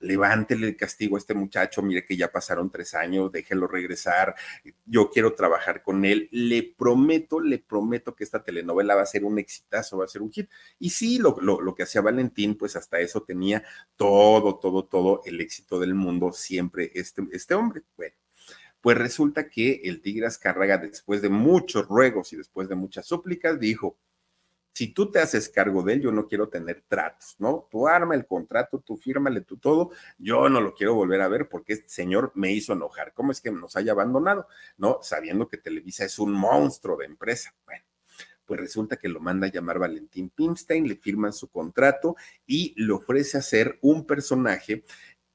levántele el castigo a este muchacho, mire que ya pasaron tres años, déjelo regresar, yo quiero trabajar con él, le prometo, le prometo que esta telenovela va a ser un exitazo, va a ser un hit. Y sí, lo, que hacía Valentín, pues hasta eso tenía todo, todo, todo el éxito del mundo, siempre este, este hombre. Bueno. Pues resulta que el Tigre Azcárraga, después de muchos ruegos y después de muchas súplicas, dijo, si tú te haces cargo de él, yo no quiero tener tratos, ¿no? Tú arma el contrato, tú fírmale tú todo, yo no lo quiero volver a ver porque este señor me hizo enojar. ¿Cómo es que nos haya abandonado? ¿No? Sabiendo que Televisa es un monstruo de empresa. Bueno, pues resulta que lo manda a llamar Valentín Pimstein, le firman su contrato y le ofrece hacer un personaje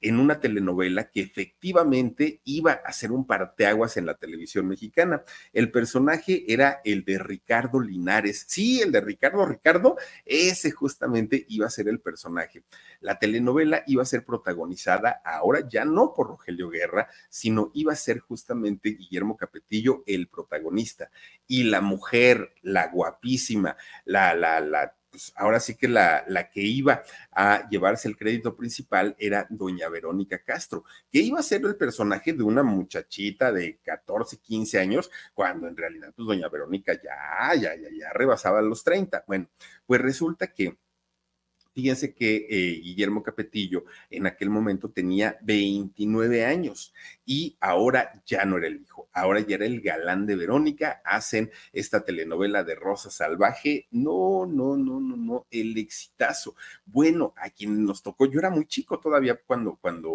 en una telenovela que efectivamente iba a ser un parteaguas en la televisión mexicana. El personaje era el de Ricardo Linares. Sí, el de Ricardo Ricardo, ese justamente iba a ser el personaje. La telenovela iba a ser protagonizada ahora ya no por Rogelio Guerra, sino iba a ser justamente Guillermo Capetillo el protagonista. Y la mujer, la guapísima, la, la, la pues ahora sí que la, la, que iba a llevarse el crédito principal era doña Verónica Castro, que iba a ser el personaje de una muchachita de 14, 15 años, cuando en realidad pues doña Verónica ya, ya, ya, ya rebasaba los 30. Bueno, pues resulta que Fíjense que eh, Guillermo Capetillo en aquel momento tenía 29 años y ahora ya no era el hijo, ahora ya era el galán de Verónica, hacen esta telenovela de Rosa Salvaje, no, no, no, no, no, el exitazo. Bueno, a quien nos tocó, yo era muy chico todavía cuando, cuando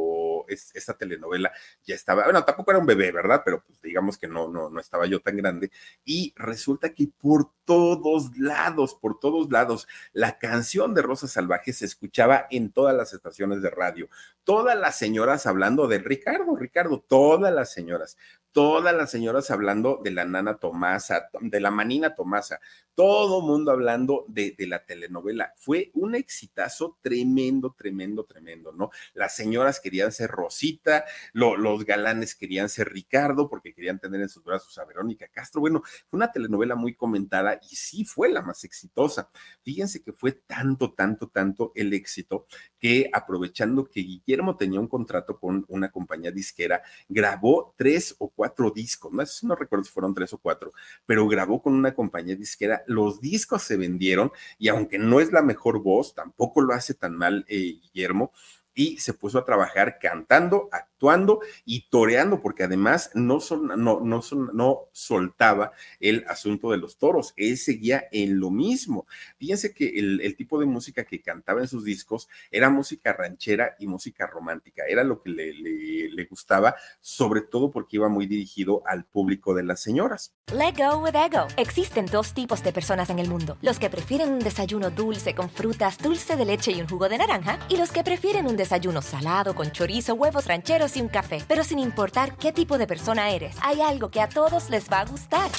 esta telenovela ya estaba, bueno, tampoco era un bebé, ¿verdad? Pero pues digamos que no, no, no estaba yo tan grande y resulta que por todos lados, por todos lados, la canción de Rosa Salvaje se escuchaba en todas las estaciones de radio. Todas las señoras hablando de Ricardo, Ricardo, todas las señoras todas las señoras hablando de la nana Tomasa, de la manina Tomasa, todo mundo hablando de, la telenovela. Fue un exitazo tremendo, tremendo, tremendo, ¿no? Las señoras querían ser Rosita, los galanes querían ser Ricardo porque querían tener en sus brazos a Verónica Castro. Bueno, fue una telenovela muy comentada y sí fue la más exitosa. Fíjense que fue tanto, tanto, tanto el éxito que aprovechando que Guillermo tenía un contrato con una compañía disquera, grabó tres o cuatro discos, no, no recuerdo si fueron tres o cuatro, pero grabó con una compañía disquera, los discos se vendieron y aunque no es la mejor voz, tampoco lo hace tan mal eh, Guillermo, y se puso a trabajar cantando, y toreando, porque además no, son, no, no, son, no soltaba el asunto de los toros, él seguía en lo mismo. Fíjense que el, tipo de música que cantaba en sus discos era música ranchera y música romántica, era lo que le, le gustaba, sobre todo porque iba muy dirigido al público de las señoras. Let go with ego. Existen dos tipos de personas en el mundo, los que prefieren un desayuno dulce con frutas, dulce de leche y un jugo de naranja, y los que prefieren un desayuno salado con chorizo, huevos rancheros y un café. Pero sin importar qué tipo de persona eres, hay algo que a todos les va a gustar.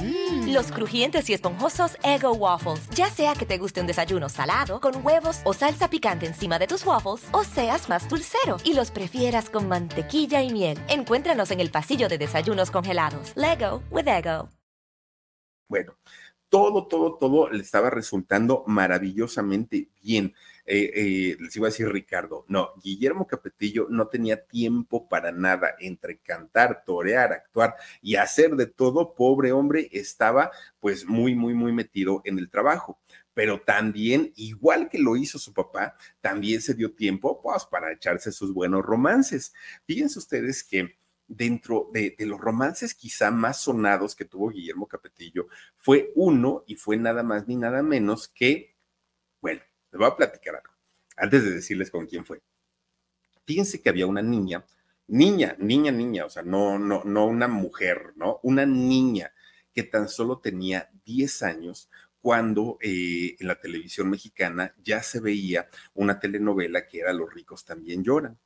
Mm. Los crujientes y esponjosos Ego Waffles. Ya sea que te guste un desayuno salado, con huevos o salsa picante encima de tus waffles, o seas más dulcero y los prefieras con mantequilla y miel. Encuéntranos en el pasillo de desayunos congelados. Lego with Ego. Bueno, todo, todo, todo le estaba resultando maravillosamente bien eh, eh, les iba a decir Ricardo, no, Guillermo Capetillo no tenía tiempo para nada entre cantar, torear, actuar y hacer de todo, pobre hombre, estaba pues muy, muy, muy metido en el trabajo pero también, igual que lo hizo su papá, también se dio tiempo pues, para echarse sus buenos romances. Fíjense ustedes que dentro de, los romances quizá más sonados que tuvo Guillermo Capetillo, fue uno y fue nada más ni nada menos que, les voy a platicar algo, antes de decirles con quién fue. Fíjense que había una niña, niña, niña, niña, o sea, no, no, no una mujer, ¿no? Una niña que tan solo tenía 10 años cuando eh, en la televisión mexicana ya se veía una telenovela que era Los ricos también lloran.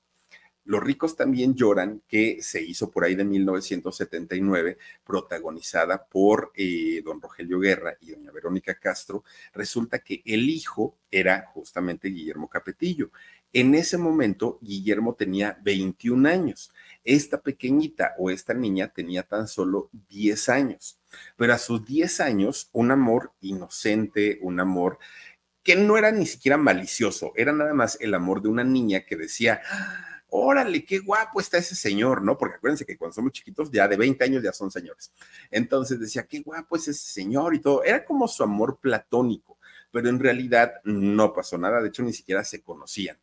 Los ricos también lloran, que se hizo por ahí de 1979, protagonizada por eh, don Rogelio Guerra y doña Verónica Castro. Resulta que el hijo era justamente Guillermo Capetillo. En ese momento, Guillermo tenía 21 años. Esta pequeñita o esta niña tenía tan solo 10 años. Pero a sus 10 años, un amor inocente, un amor que no era ni siquiera malicioso, era nada más el amor de una niña que decía, órale, qué guapo está ese señor, ¿no? Porque acuérdense que cuando somos chiquitos, ya de 20 años ya son señores. Entonces decía, qué guapo es ese señor y todo. Era como su amor platónico, pero en realidad no pasó nada, de hecho ni siquiera se conocían.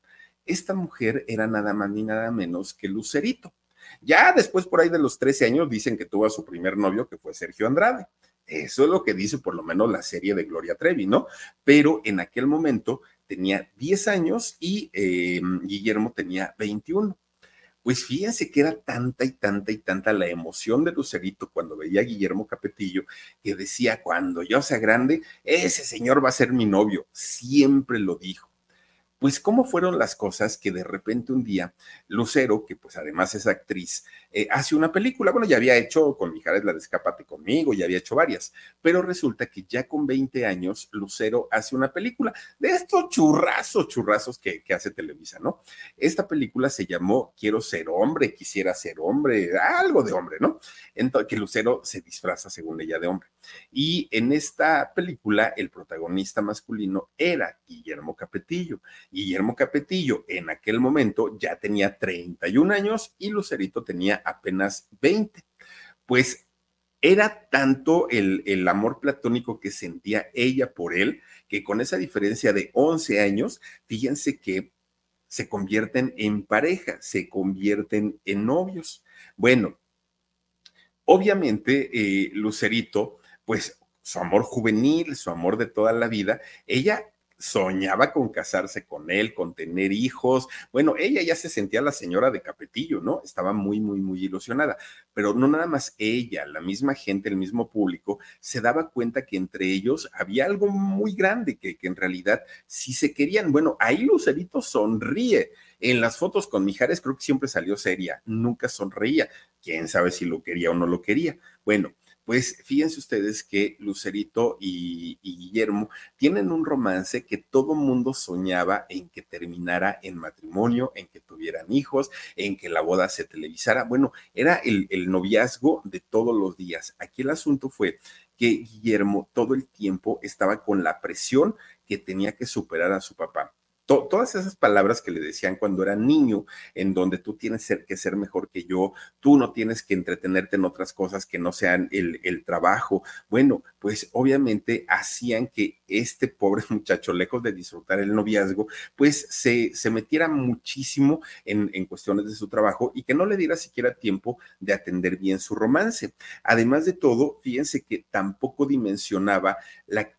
Esta mujer era nada más ni nada menos que Lucerito. Ya después, por ahí de los 13 años, dicen que tuvo a su primer novio, que fue Sergio Andrade. Eso es lo que dice por lo menos la serie de Gloria Trevi, ¿no? Pero en aquel momento tenía 10 años y eh, Guillermo tenía 21. Pues fíjense que era tanta y tanta y tanta la emoción de Lucerito cuando veía a Guillermo Capetillo que decía, cuando yo sea grande, ese señor va a ser mi novio. Siempre lo dijo. Pues cómo fueron las cosas que de repente un día Lucero, que pues además es actriz, eh, hace una película. Bueno, ya había hecho con Mijares la de Escápate conmigo, ya había hecho varias, pero resulta que ya con 20 años Lucero hace una película de estos churrazos, churrazos que, que hace Televisa, ¿no? Esta película se llamó Quiero ser hombre, quisiera ser hombre, algo de hombre, ¿no? Entonces, que Lucero se disfraza según ella de hombre. Y en esta película el protagonista masculino era Guillermo Capetillo. Guillermo Capetillo en aquel momento ya tenía 31 años y Lucerito tenía apenas 20. Pues era tanto el, el, amor platónico que sentía ella por él, que con esa diferencia de 11 años, fíjense que se convierten en pareja, se convierten en novios. Bueno, obviamente eh, Lucerito, pues su amor juvenil, su amor de toda la vida, ella soñaba con casarse con él, con tener hijos. Bueno, ella ya se sentía la señora de Capetillo, ¿no? Estaba muy, muy, muy ilusionada. Pero no nada más ella, la misma gente, el mismo público, se daba cuenta que entre ellos había algo muy grande, que, que en realidad sí se querían. Bueno, ahí Lucerito sonríe. En las fotos con Mijares creo que siempre salió seria, nunca sonreía. Quién sabe si lo quería o no lo quería. Bueno, pues fíjense ustedes que Lucerito y, Guillermo tienen un romance que todo mundo soñaba en que terminara en matrimonio, en que tuvieran hijos, en que la boda se televisara. Bueno, era el, el noviazgo de todos los días. Aquí el asunto fue que Guillermo todo el tiempo estaba con la presión que tenía que superar a su papá todas esas palabras que le decían cuando era niño, en donde tú tienes que ser mejor que yo, tú no tienes que entretenerte en otras cosas que no sean el, trabajo. Bueno, pues obviamente hacían que este pobre muchacho, lejos de disfrutar el noviazgo, pues se, se metiera muchísimo en, en cuestiones de su trabajo y que no le diera siquiera tiempo de atender bien su romance. Además de todo, fíjense que tampoco dimensionaba la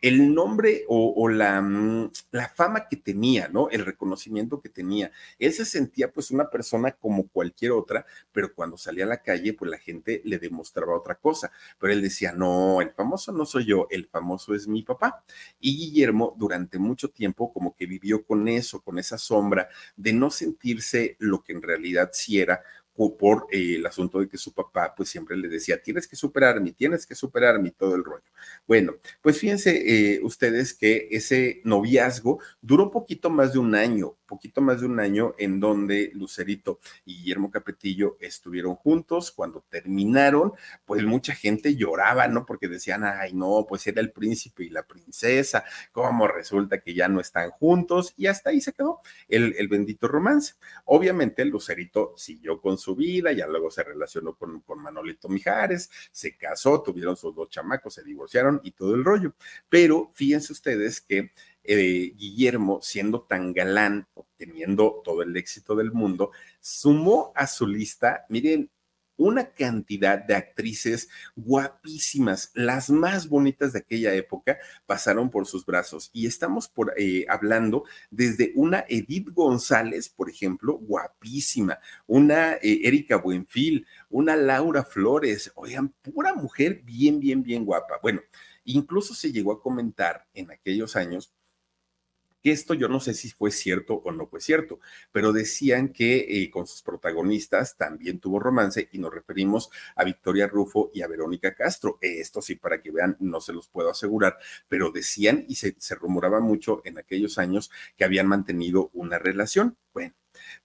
el nombre o, la, mm, la, fama que tenía, ¿no? El reconocimiento que tenía. Él se sentía pues una persona como cualquier otra, pero cuando salía a la calle, pues la gente le demostraba otra cosa. Pero él decía, no, el famoso no soy yo, el famoso es mi papá. Y Guillermo durante mucho tiempo como que vivió con eso, con esa sombra de no sentirse lo que en realidad sí era por eh, el asunto de que su papá pues siempre le decía, tienes que superarme, tienes que superarme todo el rollo. Bueno, pues fíjense eh, ustedes que ese noviazgo duró un poquito más de un año, poquito más de un año en donde Lucerito y Guillermo Capetillo estuvieron juntos. Cuando terminaron, pues mucha gente lloraba, ¿no? Porque decían, ay, no, pues era el príncipe y la princesa, ¿cómo resulta que ya no están juntos? Y hasta ahí se quedó el, el bendito romance. Obviamente, Lucerito siguió con su vida, ya luego se relacionó con, con Manolito Mijares, se casó, tuvieron sus dos chamacos, se divorciaron y todo el rollo. Pero fíjense ustedes que eh, Guillermo, siendo tan galán, obteniendo todo el éxito del mundo, sumó a su lista, miren, una cantidad de actrices guapísimas, las más bonitas de aquella época, pasaron por sus brazos. Y estamos por, eh, hablando desde una Edith González, por ejemplo, guapísima, una eh, Erika Buenfil, una Laura Flores, oigan, pura mujer bien, bien, bien guapa. Bueno, incluso se llegó a comentar en aquellos años que esto yo no sé si fue cierto o no fue cierto, pero decían que eh, con sus protagonistas también tuvo romance y nos referimos a Victoria Rufo y a Verónica Castro. Esto sí, para que vean, no se los puedo asegurar, pero decían y se, se rumoraba mucho en aquellos años que habían mantenido una relación. Bueno,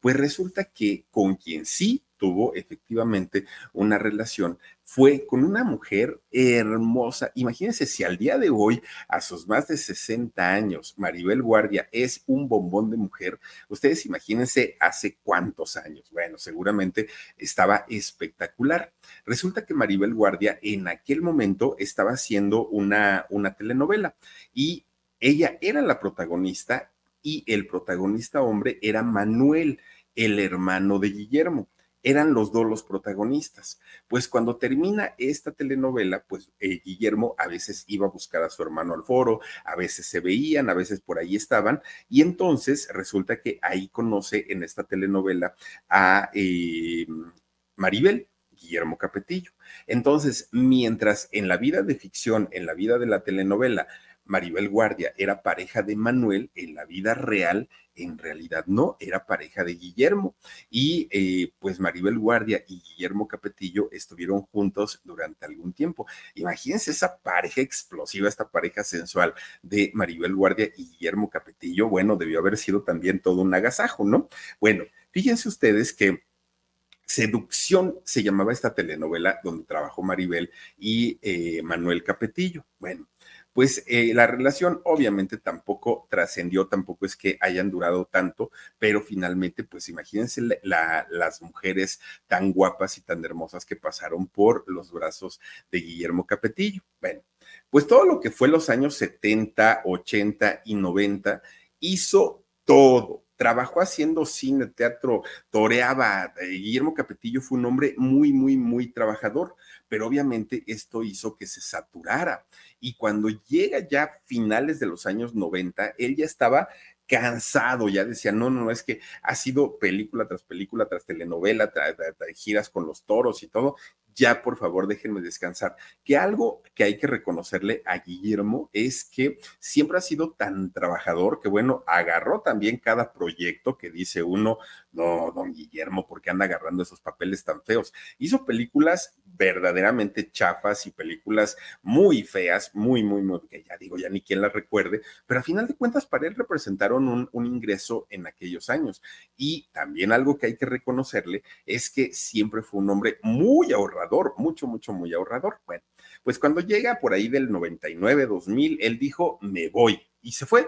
pues resulta que con quien sí tuvo efectivamente una relación fue con una mujer hermosa. Imagínense si al día de hoy, a sus más de 60 años, Maribel Guardia es un bombón de mujer, ustedes imagínense hace cuántos años. Bueno, seguramente estaba espectacular. Resulta que Maribel Guardia en aquel momento estaba haciendo una, una telenovela y ella era la protagonista y el protagonista hombre era Manuel, el hermano de Guillermo eran los dos los protagonistas. Pues cuando termina esta telenovela, pues eh, Guillermo a veces iba a buscar a su hermano al foro, a veces se veían, a veces por ahí estaban, y entonces resulta que ahí conoce en esta telenovela a eh, Maribel. Guillermo Capetillo. Entonces, mientras en la vida de ficción, en la vida de la telenovela, Maribel Guardia era pareja de Manuel, en la vida real, en realidad no, era pareja de Guillermo. Y eh, pues Maribel Guardia y Guillermo Capetillo estuvieron juntos durante algún tiempo. Imagínense esa pareja explosiva, esta pareja sensual de Maribel Guardia y Guillermo Capetillo. Bueno, debió haber sido también todo un agasajo, ¿no? Bueno, fíjense ustedes que Seducción se llamaba esta telenovela donde trabajó Maribel y eh, Manuel Capetillo. Bueno, pues eh, la relación obviamente tampoco trascendió, tampoco es que hayan durado tanto, pero finalmente, pues imagínense las mujeres tan guapas y tan hermosas que pasaron por los brazos de Guillermo Capetillo. Bueno, pues todo lo que fue los años 70, 80 y 90 hizo todo, trabajó haciendo cine, teatro, toreaba. Eh, Guillermo Capetillo fue un hombre muy, muy, muy trabajador, pero obviamente esto hizo que se saturara. Y cuando llega ya finales de los años 90, él ya estaba cansado, ya decía, no, no, no, es que ha sido película tras película, tras telenovela, tras, giras con los toros y todo, ya por favor déjenme descansar. Que algo que hay que reconocerle a Guillermo es que siempre ha sido tan trabajador que bueno, agarró también cada proyecto que dice uno, no, don Guillermo, ¿por qué anda agarrando esos papeles tan feos? Hizo películas verdaderamente chafas y películas muy feas, muy, muy, muy, que ya digo, ya ni quien las recuerde, pero a final de cuentas para él representaron un, un ingreso en aquellos años. Y también algo que hay que reconocerle es que siempre fue un hombre muy ahorrado mucho, mucho, muy ahorrador. Bueno, pues cuando llega por ahí del 99, 2000, él dijo, me voy y se fue.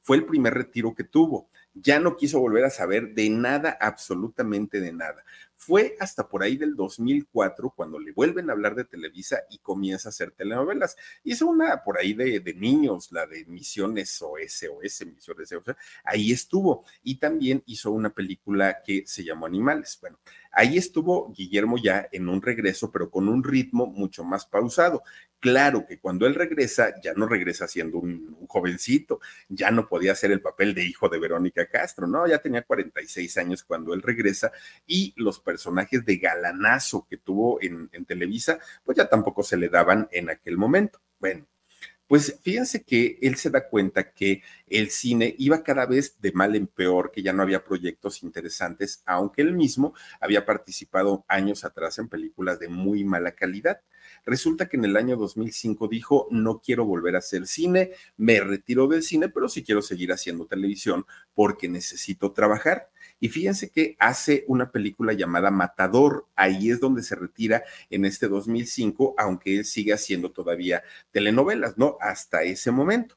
Fue el primer retiro que tuvo. Ya no quiso volver a saber de nada, absolutamente de nada. Fue hasta por ahí del 2004 cuando le vuelven a hablar de Televisa y comienza a hacer telenovelas. Hizo una por ahí de, niños, la de Misiones OS, Misiones OS, ahí estuvo. Y también hizo una película que se llamó Animales. Bueno, ahí estuvo Guillermo ya en un regreso, pero con un ritmo mucho más pausado. Claro que cuando él regresa, ya no regresa siendo un, jovencito, ya no podía hacer el papel de hijo de Verónica Castro, ¿no? Ya tenía 46 años cuando él regresa y los personajes de galanazo que tuvo en, en Televisa, pues ya tampoco se le daban en aquel momento. Bueno, pues fíjense que él se da cuenta que el cine iba cada vez de mal en peor, que ya no había proyectos interesantes, aunque él mismo había participado años atrás en películas de muy mala calidad. Resulta que en el año 2005 dijo, no quiero volver a hacer cine, me retiro del cine, pero sí quiero seguir haciendo televisión porque necesito trabajar. Y fíjense que hace una película llamada Matador, ahí es donde se retira en este 2005, aunque él sigue haciendo todavía telenovelas, ¿no? Hasta ese momento.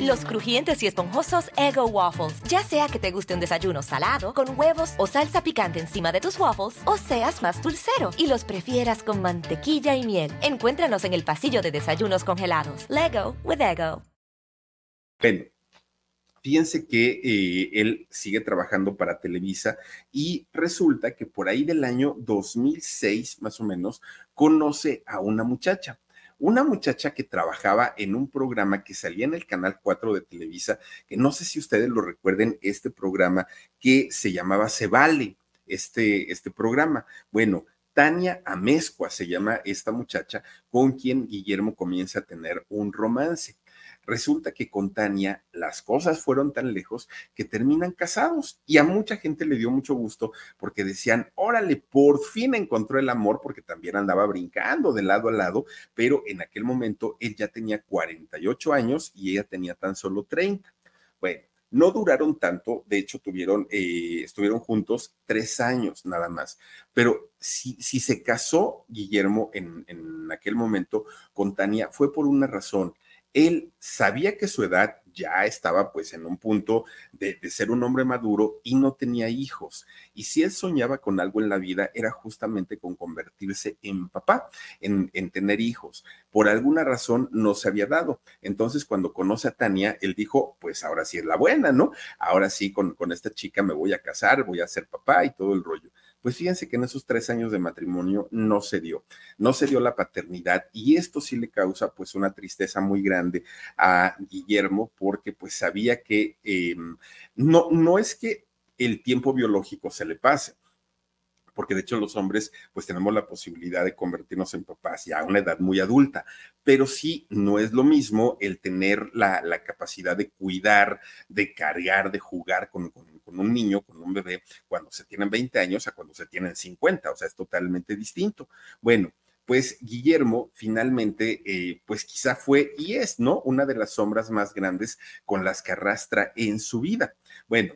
Los crujientes y esponjosos Ego Waffles. Ya sea que te guste un desayuno salado, con huevos o salsa picante encima de tus waffles, o seas más dulcero y los prefieras con mantequilla y miel. Encuéntranos en el pasillo de desayunos congelados. Lego with Ego. Bueno, fíjense que eh, él sigue trabajando para Televisa y resulta que por ahí del año 2006, más o menos, conoce a una muchacha una muchacha que trabajaba en un programa que salía en el canal 4 de Televisa, que no sé si ustedes lo recuerden, este programa que se llamaba Se Vale, este, este programa. Bueno, Tania Amezcua se llama esta muchacha con quien Guillermo comienza a tener un romance. Resulta que con Tania las cosas fueron tan lejos que terminan casados y a mucha gente le dio mucho gusto porque decían, órale, por fin encontró el amor porque también andaba brincando de lado a lado, pero en aquel momento él ya tenía 48 años y ella tenía tan solo 30. Bueno, no duraron tanto, de hecho tuvieron, eh, estuvieron juntos tres años nada más, pero si, si se casó Guillermo en, en aquel momento con Tania fue por una razón él sabía que su edad ya estaba pues en un punto de, ser un hombre maduro y no tenía hijos. Y si él soñaba con algo en la vida era justamente con convertirse en papá, en, tener hijos. Por alguna razón no se había dado. Entonces cuando conoce a Tania, él dijo, pues ahora sí es la buena, ¿no? Ahora sí con, con esta chica me voy a casar, voy a ser papá y todo el rollo. Pues fíjense que en esos tres años de matrimonio no se dio, no se dio la paternidad y esto sí le causa pues una tristeza muy grande a Guillermo porque pues sabía que em, no, no es que el tiempo biológico se le pase, porque de hecho los hombres pues tenemos la posibilidad de convertirnos en papás ya a una edad muy adulta, pero sí no es lo mismo el tener la, capacidad de cuidar, de cargar, de jugar con, un niño, con un bebé, cuando se tienen 20 años a cuando se tienen 50, o sea, es totalmente distinto. Bueno, pues Guillermo finalmente, eh, pues quizá fue y es, ¿no? Una de las sombras más grandes con las que arrastra en su vida. Bueno,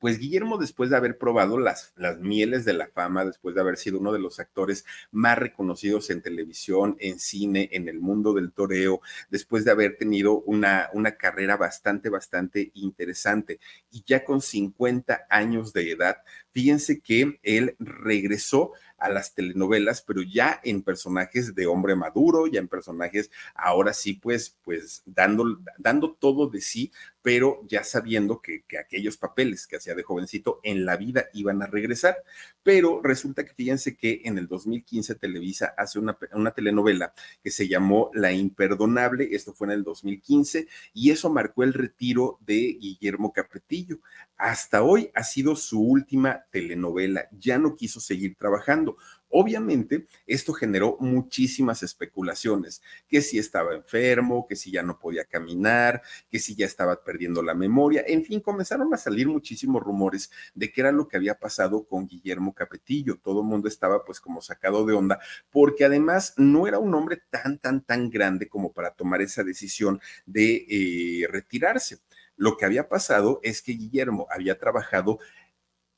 pues Guillermo, después de haber probado las, las mieles de la fama, después de haber sido uno de los actores más reconocidos en televisión, en cine, en el mundo del toreo, después de haber tenido una, una carrera bastante, bastante interesante y ya con 50 años de edad, fíjense que él regresó a las telenovelas, pero ya en personajes de hombre maduro, ya en personajes ahora sí, pues, pues dando, dando todo de sí, pero ya sabiendo que, que aquellos papeles que hacía de jovencito en la vida iban a regresar. Pero resulta que fíjense que en el 2015 Televisa hace una, una telenovela que se llamó La Imperdonable, esto fue en el 2015, y eso marcó el retiro de Guillermo Capetillo. Hasta hoy ha sido su última telenovela, ya no quiso seguir trabajando. Obviamente, esto generó muchísimas especulaciones, que si estaba enfermo, que si ya no podía caminar, que si ya estaba perdiendo la memoria, en fin, comenzaron a salir muchísimos rumores de qué era lo que había pasado con Guillermo Capetillo. Todo el mundo estaba pues como sacado de onda, porque además no era un hombre tan, tan, tan grande como para tomar esa decisión de eh, retirarse. Lo que había pasado es que Guillermo había trabajado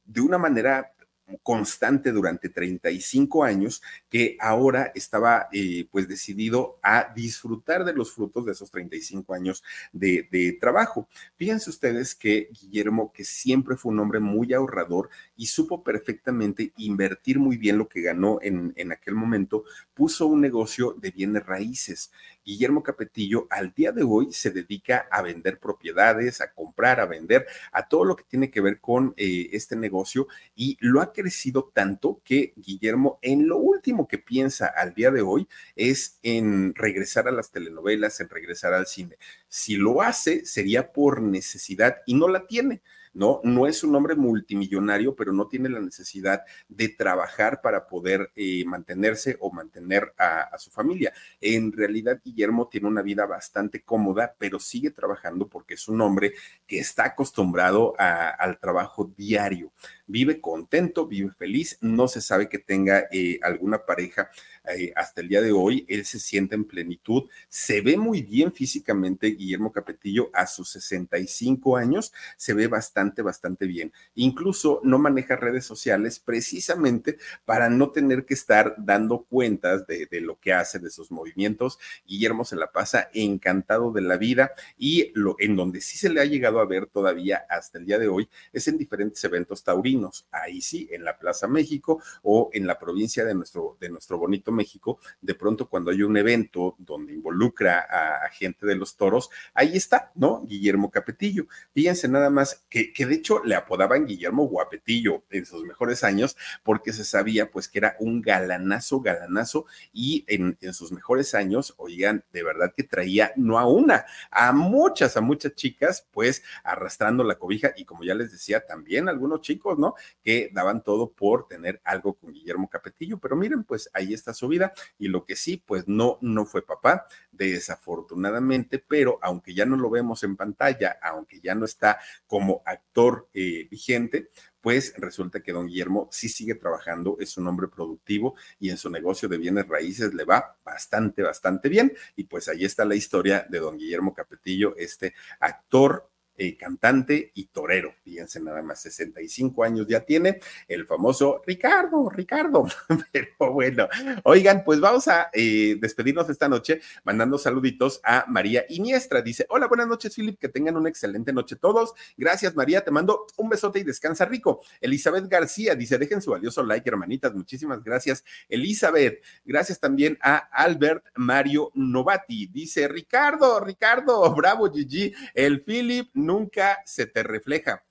de una manera constante durante 35 años que ahora estaba eh, pues decidido a disfrutar de los frutos de esos 35 años de, trabajo. Fíjense ustedes que Guillermo, que siempre fue un hombre muy ahorrador y supo perfectamente invertir muy bien lo que ganó en, en aquel momento, puso un negocio de bienes raíces. Guillermo Capetillo al día de hoy se dedica a vender propiedades, a comprar, a vender, a todo lo que tiene que ver con eh, este negocio y lo ha crecido tanto que Guillermo en lo último que piensa al día de hoy es en regresar a las telenovelas, en regresar al cine. Si lo hace sería por necesidad y no la tiene. ¿No? No es un hombre multimillonario, pero no tiene la necesidad de trabajar para poder eh, mantenerse o mantener a, su familia. En realidad, Guillermo tiene una vida bastante cómoda, pero sigue trabajando porque es un hombre que está acostumbrado al trabajo diario. Vive contento, vive feliz, no se sabe que tenga eh, alguna pareja eh, hasta el día de hoy, él se siente en plenitud, se ve muy bien físicamente Guillermo Capetillo a sus 65 años, se ve bastante, bastante bien. Incluso no maneja redes sociales precisamente para no tener que estar dando cuentas de, lo que hace, de sus movimientos. Guillermo se la pasa encantado de la vida y lo, en donde sí se le ha llegado a ver todavía hasta el día de hoy es en diferentes eventos taurinos. Ahí sí, en la Plaza México o en la provincia de nuestro, de nuestro bonito México, de pronto cuando hay un evento donde involucra a, gente de los toros, ahí está, ¿no? Guillermo Capetillo. Fíjense nada más que, que de hecho le apodaban Guillermo Guapetillo en sus mejores años porque se sabía pues que era un galanazo, galanazo y en, en sus mejores años, oigan, de verdad que traía no a una, a muchas, a muchas chicas, pues arrastrando la cobija y como ya les decía, también algunos chicos, ¿no? Que daban todo por tener algo con Guillermo Capetillo, pero miren, pues ahí está su vida y lo que sí, pues no, no fue papá, desafortunadamente, pero aunque ya no lo vemos en pantalla, aunque ya no está como actor eh, vigente, pues resulta que don Guillermo sí sigue trabajando, es un hombre productivo y en su negocio de bienes raíces le va bastante, bastante bien. Y pues ahí está la historia de don Guillermo Capetillo, este actor eh, cantante y torero. Fíjense, nada más 65 años ya tiene el famoso Ricardo, Ricardo. Pero bueno, oigan, pues vamos a eh, despedirnos esta noche mandando saluditos a María Iniestra. Dice, hola, buenas noches, Philip, que tengan una excelente noche todos. Gracias, María, te mando un besote y descansa rico. Elizabeth García dice, dejen su valioso like, hermanitas. Muchísimas gracias, Elizabeth. Gracias también a Albert Mario Novati. Dice, Ricardo, Ricardo, bravo, Gigi, el Philip nunca se te refleja.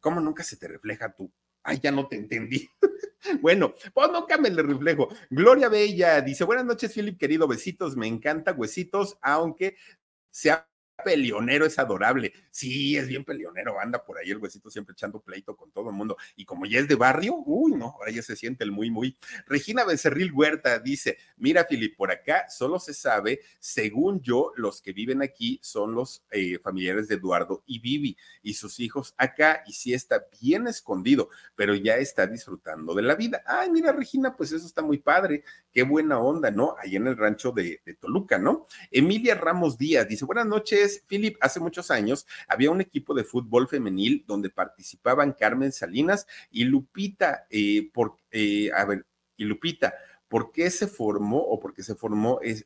¿Cómo nunca se te refleja tú? Ay, ya no te entendí. bueno, pues nunca me le reflejo. Gloria Bella dice: Buenas noches, Philip, querido. Besitos, me encanta, huesitos, aunque sea peleonero, es adorable. Sí, es bien peleonero, anda por ahí el huesito siempre echando pleito con todo el mundo. Y como ya es de barrio, uy, no, ahora ya se siente el muy, muy. Regina Becerril Huerta dice: Mira, Filip, por acá solo se sabe, según yo, los que viven aquí son los eh, familiares de Eduardo y Vivi y sus hijos acá, y sí está bien escondido, pero ya está disfrutando de la vida. Ay, mira, Regina, pues eso está muy padre, qué buena onda, ¿no? Ahí en el rancho de, de Toluca, ¿no? Emilia Ramos Díaz dice: Buenas noches. Philip, hace muchos años había un equipo de fútbol femenil donde participaban Carmen Salinas y Lupita, eh, por, eh, a ver, y Lupita. ¿Por qué se formó o por qué se formó eh,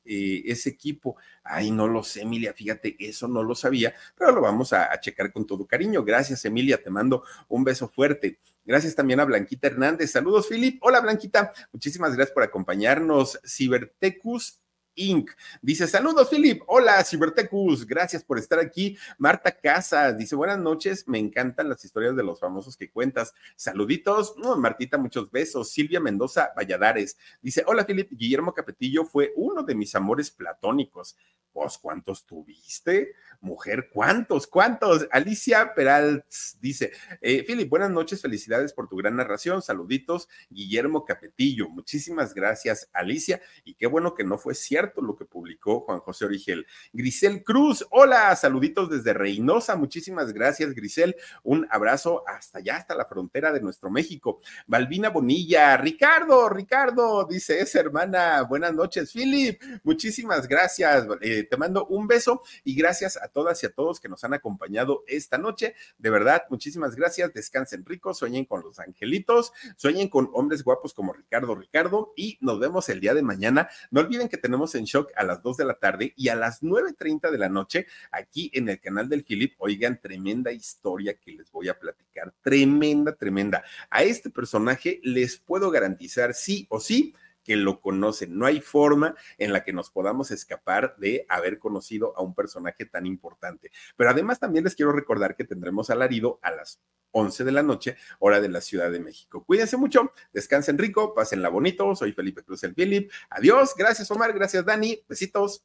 ese equipo? Ay, no lo sé, Emilia, fíjate, eso no lo sabía, pero lo vamos a, a, checar con todo cariño. Gracias, Emilia, te mando un beso fuerte. Gracias también a Blanquita Hernández. Saludos, Philip. Hola, Blanquita. Muchísimas gracias por acompañarnos. Cibertecus Inc. Dice, saludos, Philip. Hola, Cibertecus. Gracias por estar aquí. Marta Casas dice, buenas noches. Me encantan las historias de los famosos que cuentas. Saluditos. Martita, muchos besos. Silvia Mendoza Valladares dice, hola, Philip. Guillermo Capetillo fue uno de mis amores platónicos. Pues, ¿cuántos tuviste? Mujer, ¿cuántos? ¿Cuántos? Alicia Peralt dice, eh, Philip, buenas noches. Felicidades por tu gran narración. Saluditos, Guillermo Capetillo. Muchísimas gracias, Alicia. Y qué bueno que no fue cierto lo que publicó Juan José Origel. Grisel Cruz, hola, saluditos desde Reynosa, muchísimas gracias, Grisel. Un abrazo hasta allá, hasta la frontera de nuestro México. Balbina Bonilla, Ricardo, Ricardo, dice esa hermana, buenas noches, Philip, muchísimas gracias. Eh, te mando un beso y gracias a todas y a todos que nos han acompañado esta noche. De verdad, muchísimas gracias. Descansen ricos, sueñen con los angelitos, sueñen con hombres guapos como Ricardo, Ricardo y nos vemos el día de mañana. No olviden que tenemos en shock a las 2 de la tarde y a las 9.30 de la noche aquí en el canal del Philip. Oigan, tremenda historia que les voy a platicar. Tremenda, tremenda. A este personaje les puedo garantizar sí o sí que lo conocen. No hay forma en la que nos podamos escapar de haber conocido a un personaje tan importante. Pero además también les quiero recordar que tendremos alarido a las 11 de la noche, hora de la Ciudad de México. Cuídense mucho, descansen rico, pásenla bonito. Soy Felipe Cruz el Philip. Adiós, gracias Omar, gracias Dani, besitos.